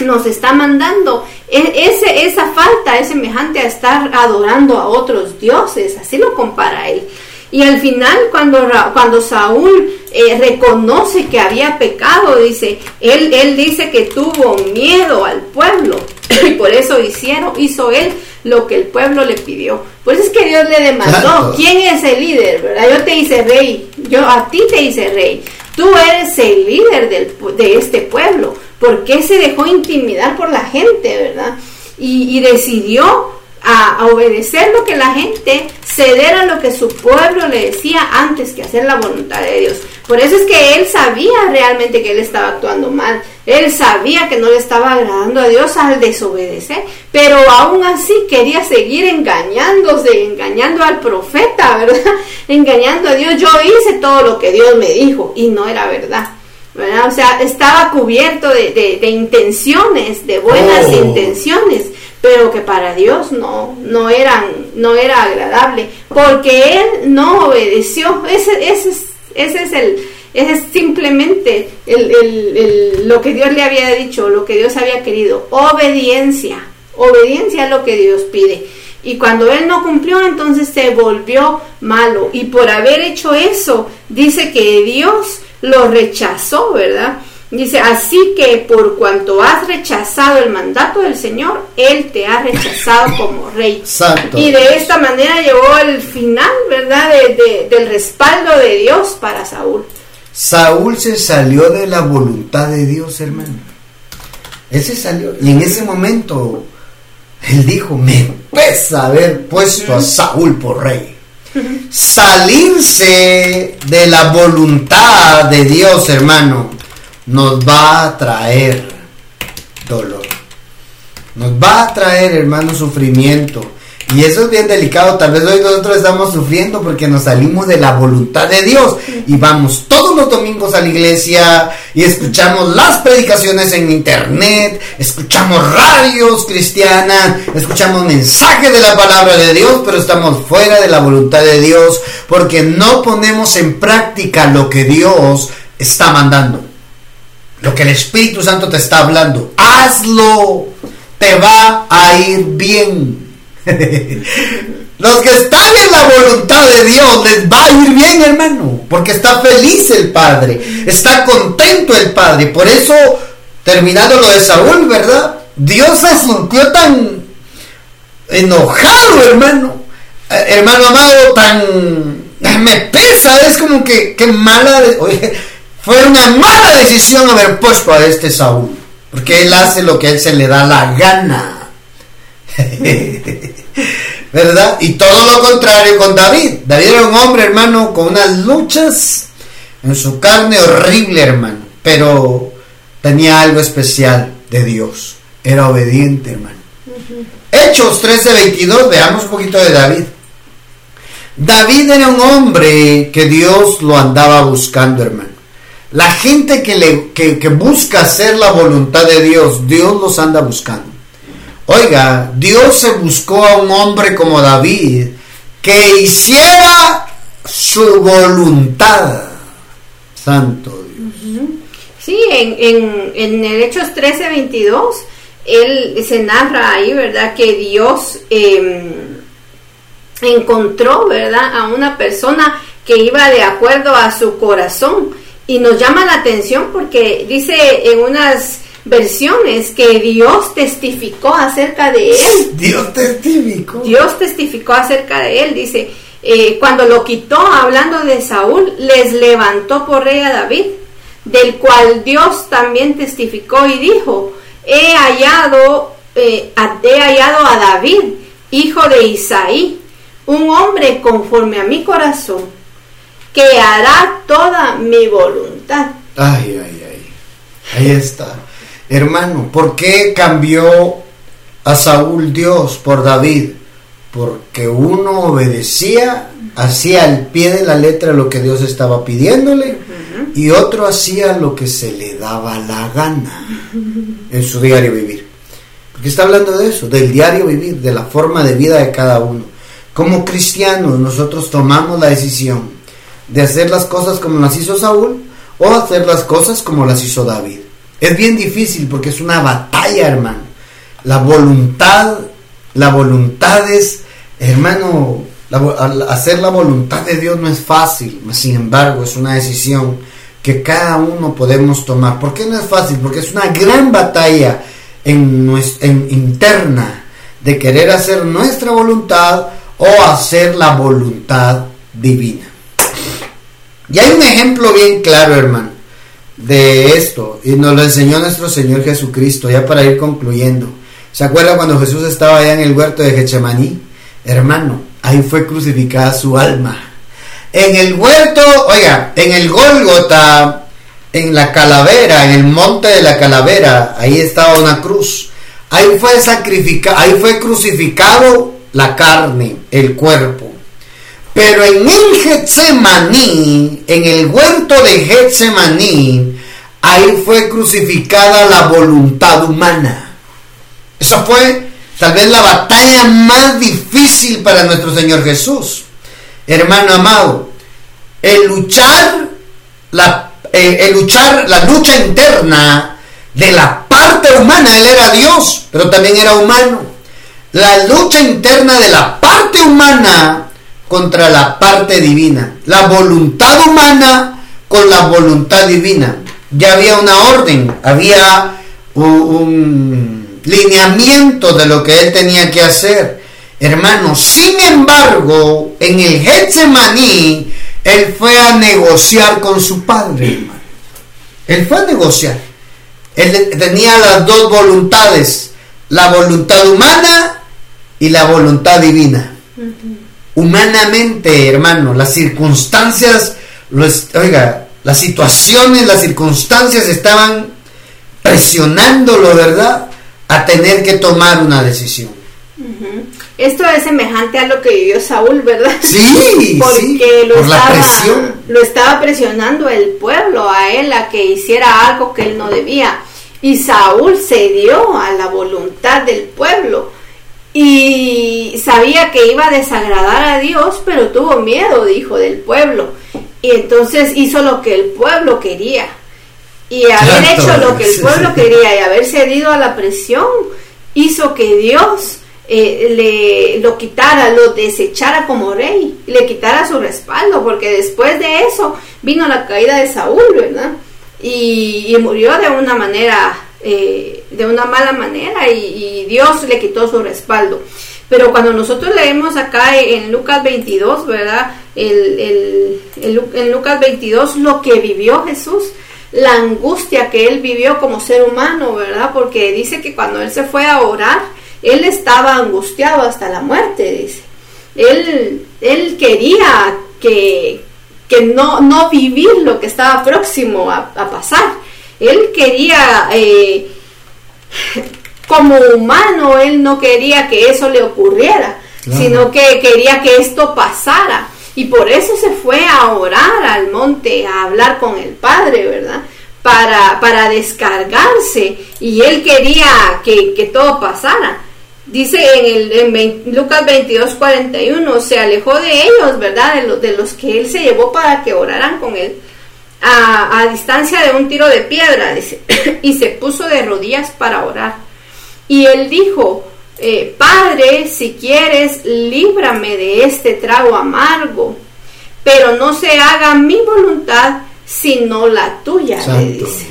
nos está mandando, e, ese, esa falta es semejante a estar adorando a otros dioses, así lo compara él. Y al final, cuando, Saúl eh, reconoce que había pecado, dice, él, él dice que tuvo miedo al pueblo <coughs> y por eso hicieron, hizo él lo que el pueblo le pidió. Por eso es que Dios le demandó, ¿quién es el líder? ¿verdad? Yo te hice rey, yo a ti te hice rey. Tú eres el líder del, de este pueblo. ¿Por qué se dejó intimidar por la gente, verdad? Y, y decidió a, obedecer lo que la gente, ceder a lo que su pueblo le decía antes que hacer la voluntad de Dios. Por eso es que él sabía realmente que él estaba actuando mal. Él sabía que no le estaba agradando a Dios al desobedecer, pero aún así quería seguir engañándose, engañando al profeta, ¿verdad? <laughs> Engañando a Dios. Yo hice todo lo que Dios me dijo y no era verdad. ¿verdad? O sea, estaba cubierto de, intenciones, de buenas oh. intenciones, pero que para Dios no, no, eran, no era agradable, porque Él no obedeció. Ese, ese, ese es el, es simplemente el, lo que Dios le había dicho, lo que Dios había querido. Obediencia. Obediencia es lo que Dios pide. Y cuando él no cumplió, entonces se volvió malo. Y por haber hecho eso, dice que Dios lo rechazó, ¿verdad? Dice, así que por cuanto has rechazado el mandato del Señor, Él te ha rechazado como rey. Y de esta manera llegó el final, ¿verdad? del respaldo de Dios para Saúl. Saúl se salió de la voluntad de Dios, hermano. Él se salió. Y en ese momento, él dijo, me pesa haber puesto a Saúl por rey. Salirse de la voluntad de Dios, hermano nos va a traer dolor. Nos va a traer, hermano, sufrimiento. Y eso es bien delicado. Tal vez hoy nosotros estamos sufriendo porque nos salimos de la voluntad de Dios y vamos todos los domingos a la iglesia y escuchamos las predicaciones en internet, escuchamos radios cristianas, escuchamos mensajes de la palabra de Dios, pero estamos fuera de la voluntad de Dios porque no ponemos en práctica lo que Dios está mandando lo que el Espíritu Santo te está hablando, hazlo, te va a ir bien. <laughs> Los que están en la voluntad de Dios les va a ir bien, hermano, porque está feliz el Padre, está contento el Padre. Por eso, terminando lo de Saúl, ¿verdad? Dios se sintió tan enojado, hermano. Eh, hermano amado, tan... Me pesa, es como que, que mala... Oye, fue una mala decisión haber puesto a este Saúl, porque él hace lo que a él se le da la gana. <laughs> ¿Verdad? Y todo lo contrario con David. David era un hombre, hermano, con unas luchas en su carne horrible, hermano, pero tenía algo especial de Dios. Era obediente, hermano. Hechos 13:22, veamos un poquito de David. David era un hombre que Dios lo andaba buscando, hermano. La gente que, le, que, busca hacer la voluntad de Dios, Dios los anda buscando. Oiga, Dios se buscó a un hombre como David que hiciera su voluntad. Santo Dios. Sí, en, en, en el Hechos 13, 22, él se narra ahí, ¿verdad? Que Dios em, encontró, ¿verdad? A una persona que iba de acuerdo a su corazón y nos llama la atención porque dice en unas versiones que Dios testificó acerca de él. <laughs> Dios testificó. Dios testificó acerca de él. Dice, eh, cuando lo quitó, hablando de Saúl, les levantó por rey a David, del cual Dios también testificó y dijo, he hallado, eh, he hallado a David, hijo de Isaí, un hombre conforme a mi corazón que hará toda mi voluntad. Ay, ay, ay. Ahí está. Hermano, ¿por qué cambió a Saúl Dios por David? Porque uno obedecía, hacía al pie de la letra lo que Dios estaba pidiéndole y otro hacía lo que se le daba la gana en su diario vivir. Porque está hablando de eso, del diario vivir, de la forma de vida de cada uno. Como cristianos nosotros tomamos la decisión de hacer las cosas como las hizo Saúl o hacer las cosas como las hizo David. Es bien difícil porque es una batalla, hermano. La voluntad, la voluntad es, hermano, hacer la voluntad de Dios no es fácil, sin embargo es una decisión que cada uno podemos tomar. ¿Por qué no es fácil? Porque es una gran batalla en, interna de querer hacer nuestra voluntad o hacer la voluntad divina. Y hay un ejemplo bien claro, hermano, de esto, y nos lo enseñó nuestro Señor Jesucristo, ya para ir concluyendo. ¿Se acuerda cuando Jesús estaba allá en el huerto de Getsemaní? Hermano, ahí fue crucificada su alma. En el huerto, oiga, en el Gólgota, en la calavera, en el monte de la calavera, ahí estaba una cruz. Ahí fue sacrificado, ahí fue crucificado la carne, el cuerpo. Pero en el Getsemaní, en el huerto de Getsemaní, ahí fue crucificada la voluntad humana. Eso fue tal vez la batalla más difícil para nuestro Señor Jesús. Hermano amado, el luchar la, eh, el luchar la lucha interna de la parte humana, él era Dios, pero también era humano. La lucha interna de la parte humana contra la parte divina. La voluntad humana con la voluntad divina. Ya había una orden, había un, lineamiento de lo que él tenía que hacer. Hermano, sin embargo, en el Getsemaní, él fue a negociar con su padre. Él fue a negociar. Él tenía las dos voluntades, la voluntad humana y la voluntad divina humanamente, hermano, las circunstancias, oiga, las situaciones, las circunstancias estaban presionándolo, ¿verdad? A tener que tomar una decisión. Esto es semejante a lo que vivió Saúl, ¿verdad? Sí, <laughs> porque lo, estaba, <laughs> lo estaba presionando el pueblo a él a que hiciera algo que él no debía. Y Saúl cedió a la voluntad del pueblo y sabía que iba a desagradar a Dios, pero tuvo miedo, dijo, del pueblo. Y entonces hizo lo que el pueblo quería. Y haber hecho lo que el pueblo quería y haber cedido a la presión hizo que Dios eh, le lo quitara, lo desechara como rey, le quitara su respaldo, porque después de eso vino la caída de Saúl, ¿verdad? Y, y murió de una manera eh, de una mala manera y, Dios le quitó su respaldo. Pero cuando nosotros leemos acá en Lucas 22, ¿verdad? El, en Lucas 22 lo que vivió Jesús, la angustia que él vivió como ser humano, ¿verdad? Porque dice que cuando él se fue a orar, él estaba angustiado hasta la muerte, dice. Él, él quería que, que no, no vivir lo que estaba próximo a pasar. Él quería, eh, como humano, él no quería que eso le ocurriera, sino que quería que esto pasara. Y por eso se fue a orar al monte, a hablar con el Padre, ¿verdad? Para, para descargarse. Y él quería que, todo pasara. Dice en, el, en Lucas 22, 41, se alejó de ellos, ¿verdad? De, los, de los que él se llevó para que oraran con él a, distancia de un tiro de piedra, dice, <clears throat> y se puso de rodillas para orar. Y él dijo, eh, Padre, si quieres, líbrame de este trago amargo, pero no se haga mi voluntad, sino la tuya, le dice.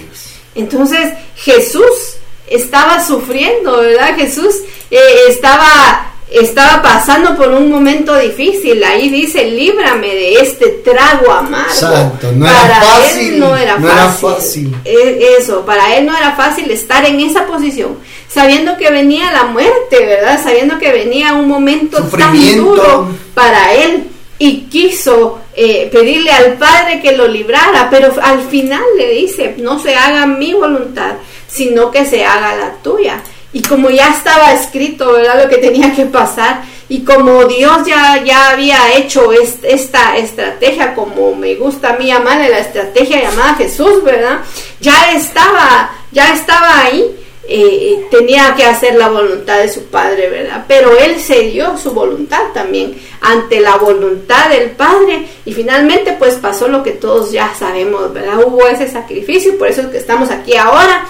Entonces Jesús estaba sufriendo, ¿verdad? Jesús eh, estaba estaba pasando por un momento difícil. Ahí dice, líbrame de este trago amargo. para él no era fácil. E, eso, para él no era fácil estar en esa posición, sabiendo que venía la muerte, ¿verdad? Sabiendo que venía un momento tan duro para él y quiso eh, pedirle al Padre que lo librara, pero al final le dice, no se haga mi voluntad, sino que se haga la tuya. Y como ya estaba escrito, ¿verdad? Lo que tenía que pasar, y como Dios ya, ya había hecho esta estrategia, como me gusta a mí llamarle la estrategia llamada Jesús, ¿verdad? Ya estaba, ya estaba ahí eh, tenía que hacer la voluntad de su padre, ¿verdad? Pero él se dio su voluntad también ante la voluntad del padre y finalmente pues pasó lo que todos ya sabemos, ¿verdad? Hubo ese sacrificio, por eso es que estamos aquí ahora.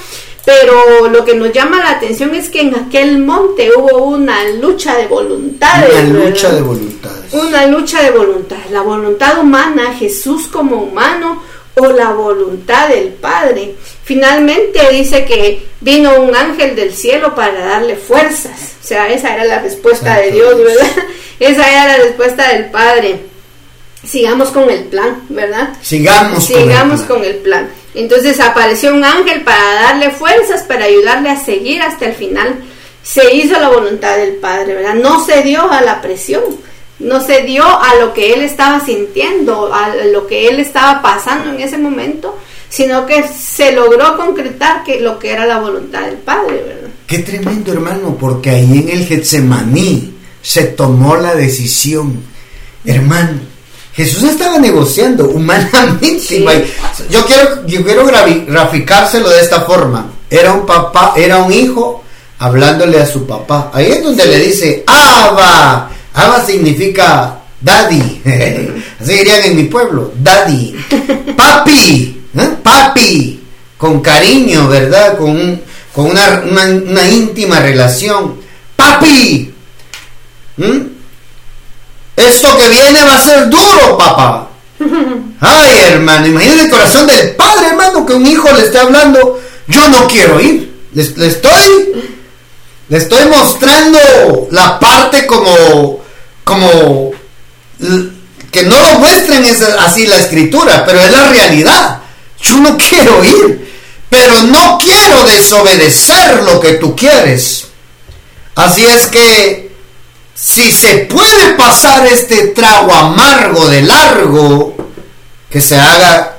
Pero lo que nos llama la atención es que en aquel monte hubo una lucha de voluntades. Una lucha de voluntades. Una lucha de voluntades. La voluntad humana, Jesús como humano, o la voluntad del Padre. Finalmente dice que vino un ángel del cielo para darle fuerzas. O sea, esa era la respuesta de Dios, ¿verdad? <laughs> Esa era la respuesta del Padre. Sigamos con el plan, ¿verdad? Sigamos, Sigamos con el plan. Entonces apareció un ángel para darle fuerzas, para ayudarle a seguir hasta el final. Se hizo la voluntad del Padre, ¿verdad? No se dio a la presión no se dio a lo que él estaba sintiendo, a lo que él estaba pasando en ese momento, sino que se logró concretar que lo que era la voluntad del Padre, ¿verdad? Qué tremendo, hermano, porque ahí en el Getsemaní se tomó la decisión. Hermano, Jesús estaba negociando humanamente. Yo quiero, yo quiero graficárselo de esta forma. Era un papá, era un hijo hablándole a su papá. Ahí es donde le dice, Abba, Abba significa daddy. <laughs> Así dirían en mi pueblo, daddy. <laughs> Papi, ¿eh? papi. Con cariño, ¿verdad? Con, con una, íntima relación. Papi. ¿Mm? Esto que viene va a ser duro, papá. <laughs> Ay, hermano, imagínate el corazón del padre, hermano, que un hijo le esté hablando. Yo no quiero ir. le estoy, le estoy mostrando la parte como como que no lo muestren así la escritura, pero es la realidad. Yo no <laughs> quiero ir, pero no quiero desobedecer lo que tú quieres. Así es que si se puede pasar este trago amargo de largo, que se haga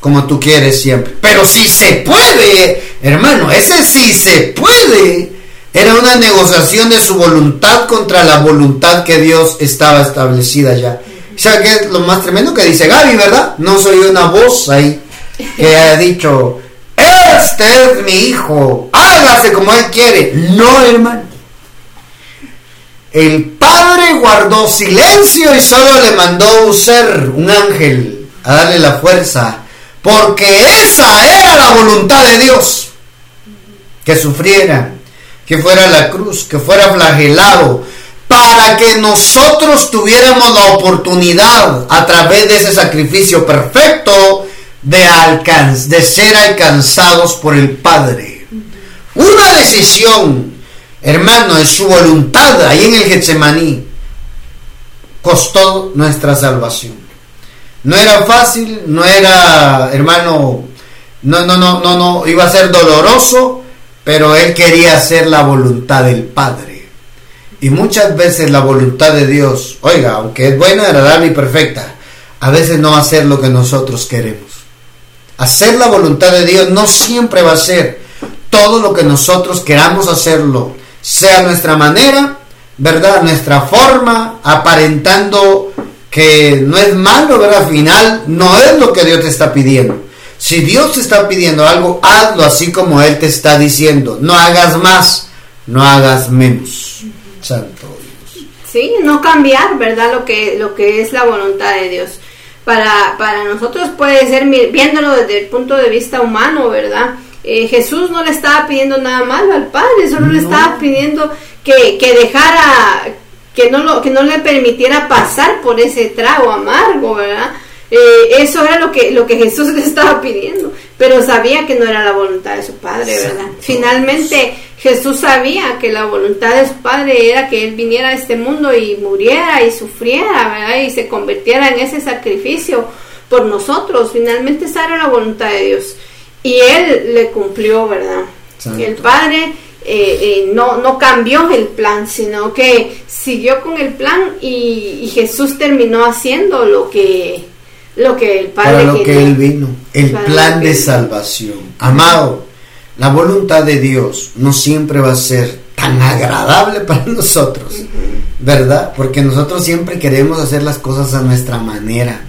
como tú quieres siempre. Pero si se puede, hermano, ese sí se puede era una negociación de su voluntad contra la voluntad que Dios estaba establecida ya. ¿Sabe qué es lo más tremendo que dice Gaby, verdad? No soy una voz ahí que ha dicho, este es mi hijo, hágase como él quiere. No, hermano. El padre guardó silencio y solo le mandó un ser, un ángel, a darle la fuerza, porque esa era la voluntad de Dios, que sufriera que fuera la cruz, que fuera flagelado, para que nosotros tuviéramos la oportunidad a través de ese sacrificio perfecto de, de ser alcanzados por el Padre. Una decisión, hermano, de su voluntad ahí en el Getsemaní costó nuestra salvación. No era fácil, no era, hermano, no, no, no, no, no, iba a ser doloroso, pero él quería hacer la voluntad del Padre. Y muchas veces la voluntad de Dios, oiga, aunque es buena, agradable y perfecta, a veces no va a ser lo que nosotros queremos. Hacer la voluntad de Dios no siempre va a ser todo lo que nosotros queramos hacerlo, sea nuestra manera, ¿verdad? Nuestra forma, aparentando que no es malo, ¿verdad? Al final no es lo que Dios te está pidiendo. Si Dios te está pidiendo algo, hazlo así como Él te está diciendo. No hagas más, no hagas menos. Santo Dios. Sí, no cambiar, ¿verdad? Lo que, lo que es la voluntad de Dios. Para, para nosotros puede ser, viéndolo desde el punto de vista humano, ¿verdad? Eh, Jesús no le estaba pidiendo nada malo al Padre, solo le estaba pidiendo que, que dejara, que no, lo, que no le permitiera pasar por ese trago amargo, ¿verdad? Eh, eso era lo que, lo que Jesús <laughs> le estaba pidiendo, pero sabía que no era la voluntad de su Padre, ¿verdad? Finalmente Jesús sabía que la voluntad de su Padre era que Él viniera a este mundo y muriera y sufriera, ¿verdad? Y se convirtiera en ese sacrificio por nosotros. Finalmente esa era la voluntad de Dios. Y Él le cumplió, ¿verdad? El Padre eh, eh, no, no cambió el plan, sino que siguió con el plan y, Jesús terminó haciendo lo que, lo que el Padre Para lo que Él vino, el plan de salvación. Amado, la voluntad de Dios no siempre va a ser tan agradable para <laughs> nosotros, ¿verdad? Porque nosotros siempre queremos hacer las cosas a nuestra manera.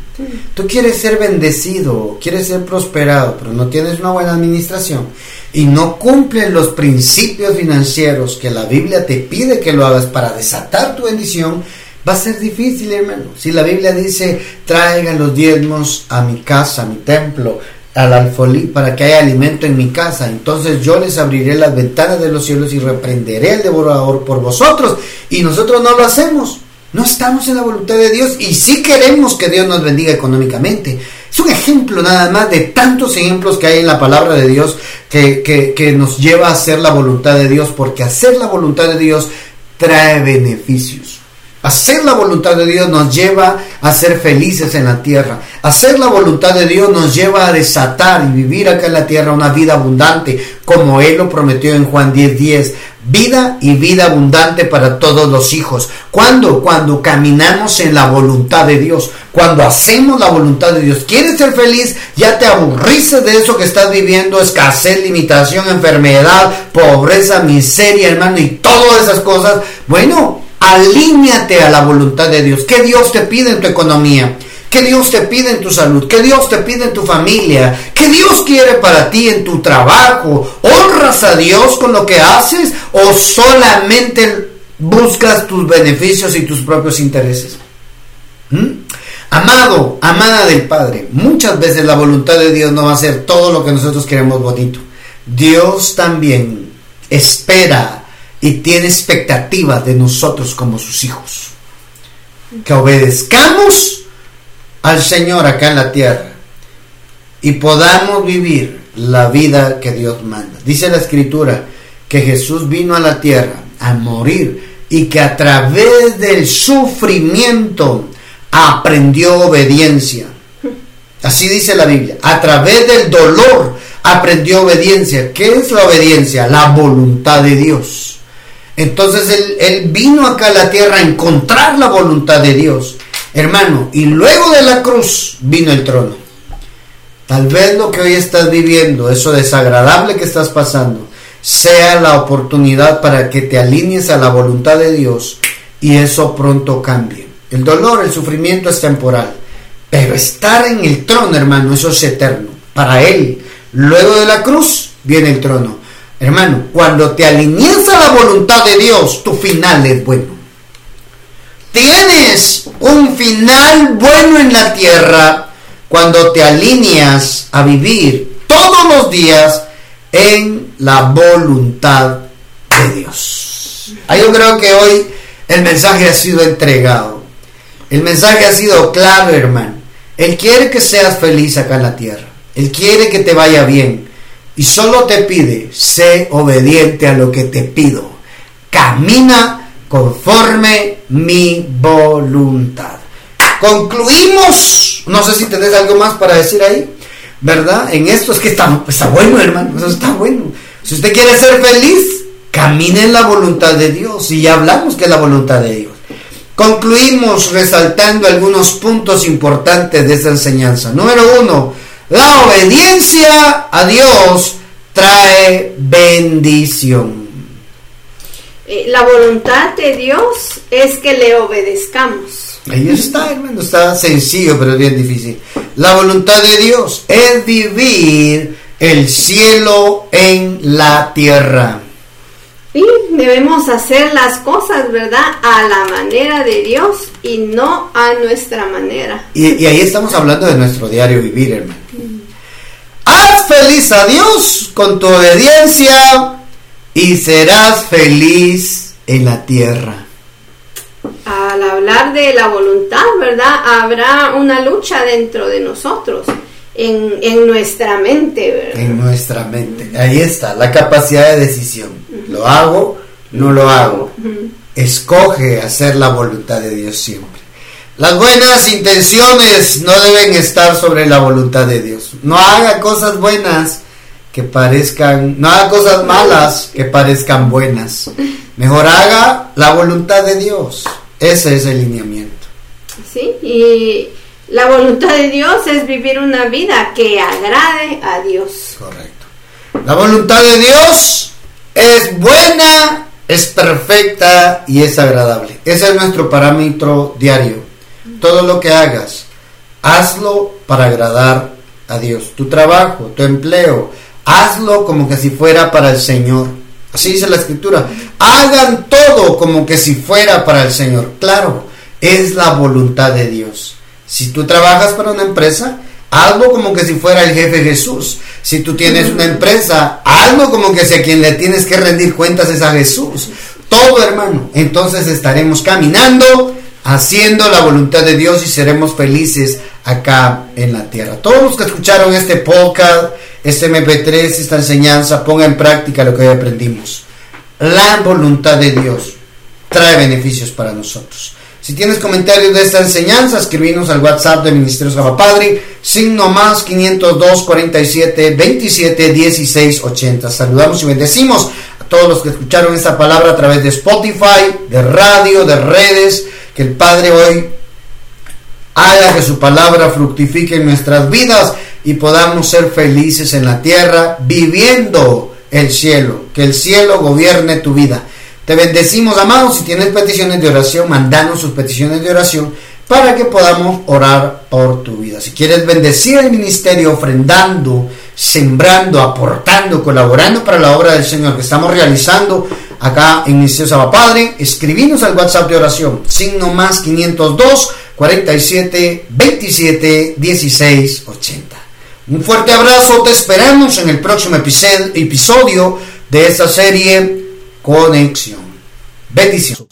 Tú quieres ser bendecido, quieres ser prosperado, pero no tienes una buena administración y no cumples los principios financieros que la Biblia te pide que lo hagas para desatar tu bendición, va a ser difícil, hermano. Si la Biblia dice, traigan los diezmos a mi casa, a mi templo, al alfolí, para que haya alimento en mi casa, entonces yo les abriré las ventanas de los cielos y reprenderé al devorador por vosotros. Y nosotros no lo hacemos. No estamos en la voluntad de Dios y sí queremos que Dios nos bendiga económicamente. Es un ejemplo nada más de tantos ejemplos que hay en la palabra de Dios que, que, nos lleva a hacer la voluntad de Dios, porque hacer la voluntad de Dios trae beneficios. Hacer la voluntad de Dios nos lleva a ser felices en la tierra. Hacer la voluntad de Dios nos lleva a desatar y vivir acá en la tierra una vida abundante, como Él lo prometió en Juan 10:10. 10 vida y vida abundante para todos los hijos. ¿Cuándo? Cuando caminamos en la voluntad de Dios, cuando hacemos la voluntad de Dios. ¿Quieres ser feliz? Ya te aburrices de eso que estás viviendo, escasez, limitación, enfermedad, pobreza, miseria, hermano, y todas esas cosas. Bueno, alíñate a la voluntad de Dios. ¿Qué Dios te pide en tu economía? ¿Qué Dios te pide en tu salud? ¿Qué Dios te pide en tu familia? ¿Qué Dios quiere para ti en tu trabajo? ¿Honras a Dios con lo que haces o solamente buscas tus beneficios y tus propios intereses? ¿Mm? Amado, amada del Padre, muchas veces la voluntad de Dios no va a ser todo lo que nosotros queremos bonito. Dios también espera y tiene expectativas de nosotros como sus hijos. Que obedezcamos al Señor acá en la tierra y podamos vivir la vida que Dios manda. Dice la escritura que Jesús vino a la tierra a morir y que a través del sufrimiento aprendió obediencia. Así dice la Biblia. A través del dolor aprendió obediencia. ¿Qué es la obediencia? La voluntad de Dios. Entonces él, él vino acá a la tierra a encontrar la voluntad de Dios. Hermano, y luego de la cruz vino el trono. Tal vez lo que hoy estás viviendo, eso desagradable que estás pasando, sea la oportunidad para que te alinees a la voluntad de Dios y eso pronto cambie. El dolor, el sufrimiento es temporal, pero estar en el trono, hermano, eso es eterno. Para Él, luego de la cruz, viene el trono. Hermano, cuando te alineas a la voluntad de Dios, tu final es bueno tienes un final bueno en la tierra cuando te alineas a vivir todos los días en la voluntad de Dios. Ahí yo creo que hoy el mensaje ha sido entregado. El mensaje ha sido claro, hermano. Él quiere que seas feliz acá en la tierra. Él quiere que te vaya bien. Y solo te pide, sé obediente a lo que te pido. Camina conforme mi voluntad. Concluimos, no sé si tenés algo más para decir ahí, ¿verdad? En esto es que está, bueno, hermano, eso está bueno. Si usted quiere ser feliz, camine en la voluntad de Dios y ya hablamos que es la voluntad de Dios. Concluimos resaltando algunos puntos importantes de esta enseñanza. Número uno, la obediencia a Dios trae bendición. Eh, la voluntad de Dios es que le obedezcamos. Ahí está, hermano, está sencillo, pero bien difícil. La voluntad de Dios es vivir el cielo en la tierra. Y debemos hacer las cosas, ¿verdad? A la manera de Dios y no a nuestra manera. Y, ahí estamos hablando de nuestro diario vivir, hermano. Haz feliz a Dios con tu obediencia y serás feliz en la tierra. Al hablar de la voluntad, ¿verdad? Habrá una lucha dentro de nosotros, en, nuestra mente, ¿verdad? En nuestra mente. Ahí está, la capacidad de decisión. ¿Lo hago? No lo hago. Escoge hacer la voluntad de Dios siempre. Las buenas intenciones no deben estar sobre la voluntad de Dios. No haga cosas buenas que parezcan, no haga cosas malas que parezcan buenas. Mejor haga la voluntad de Dios. Ese es el lineamiento. Sí, y la voluntad de Dios es vivir una vida que agrade a Dios. Correcto. La voluntad de Dios es buena, es perfecta y es agradable. Ese es nuestro parámetro diario. Todo lo que hagas, hazlo para agradar a Dios. Tu trabajo, tu empleo, hazlo como que si fuera para el Señor. Así dice la escritura. Hagan todo como que si fuera para el Señor. Claro, es la voluntad de Dios. Si tú trabajas para una empresa, algo como que si fuera el jefe Jesús. Si tú tienes una empresa, algo como que si a quien le tienes que rendir cuentas es a Jesús. Todo hermano. Entonces estaremos caminando, haciendo la voluntad de Dios y seremos felices acá en la tierra. Todos los que escucharon este podcast, este MP3, esta enseñanza, ponga en práctica lo que hoy aprendimos. La voluntad de Dios trae beneficios para nosotros. Si tienes comentarios de esta enseñanza, escribinos al WhatsApp de Ministerios Gaba Padre, signo más 502 47 27 16 80. Saludamos y bendecimos a todos los que escucharon esta palabra a través de Spotify, de radio, de redes. Que el Padre hoy haga que su palabra fructifique en nuestras vidas y podamos ser felices en la tierra, viviendo el cielo. Que el cielo gobierne tu vida. Te bendecimos, amados. Si tienes peticiones de oración, mandanos sus peticiones de oración para que podamos orar por tu vida. Si quieres bendecir el ministerio ofrendando, sembrando, aportando, colaborando para la obra del Señor que estamos realizando acá en Ministerio Saba Padre, escribinos al WhatsApp de oración, signo más 502 47 27 16 80. Un fuerte abrazo, te esperamos en el próximo episodio de esta serie conexión. Bendición.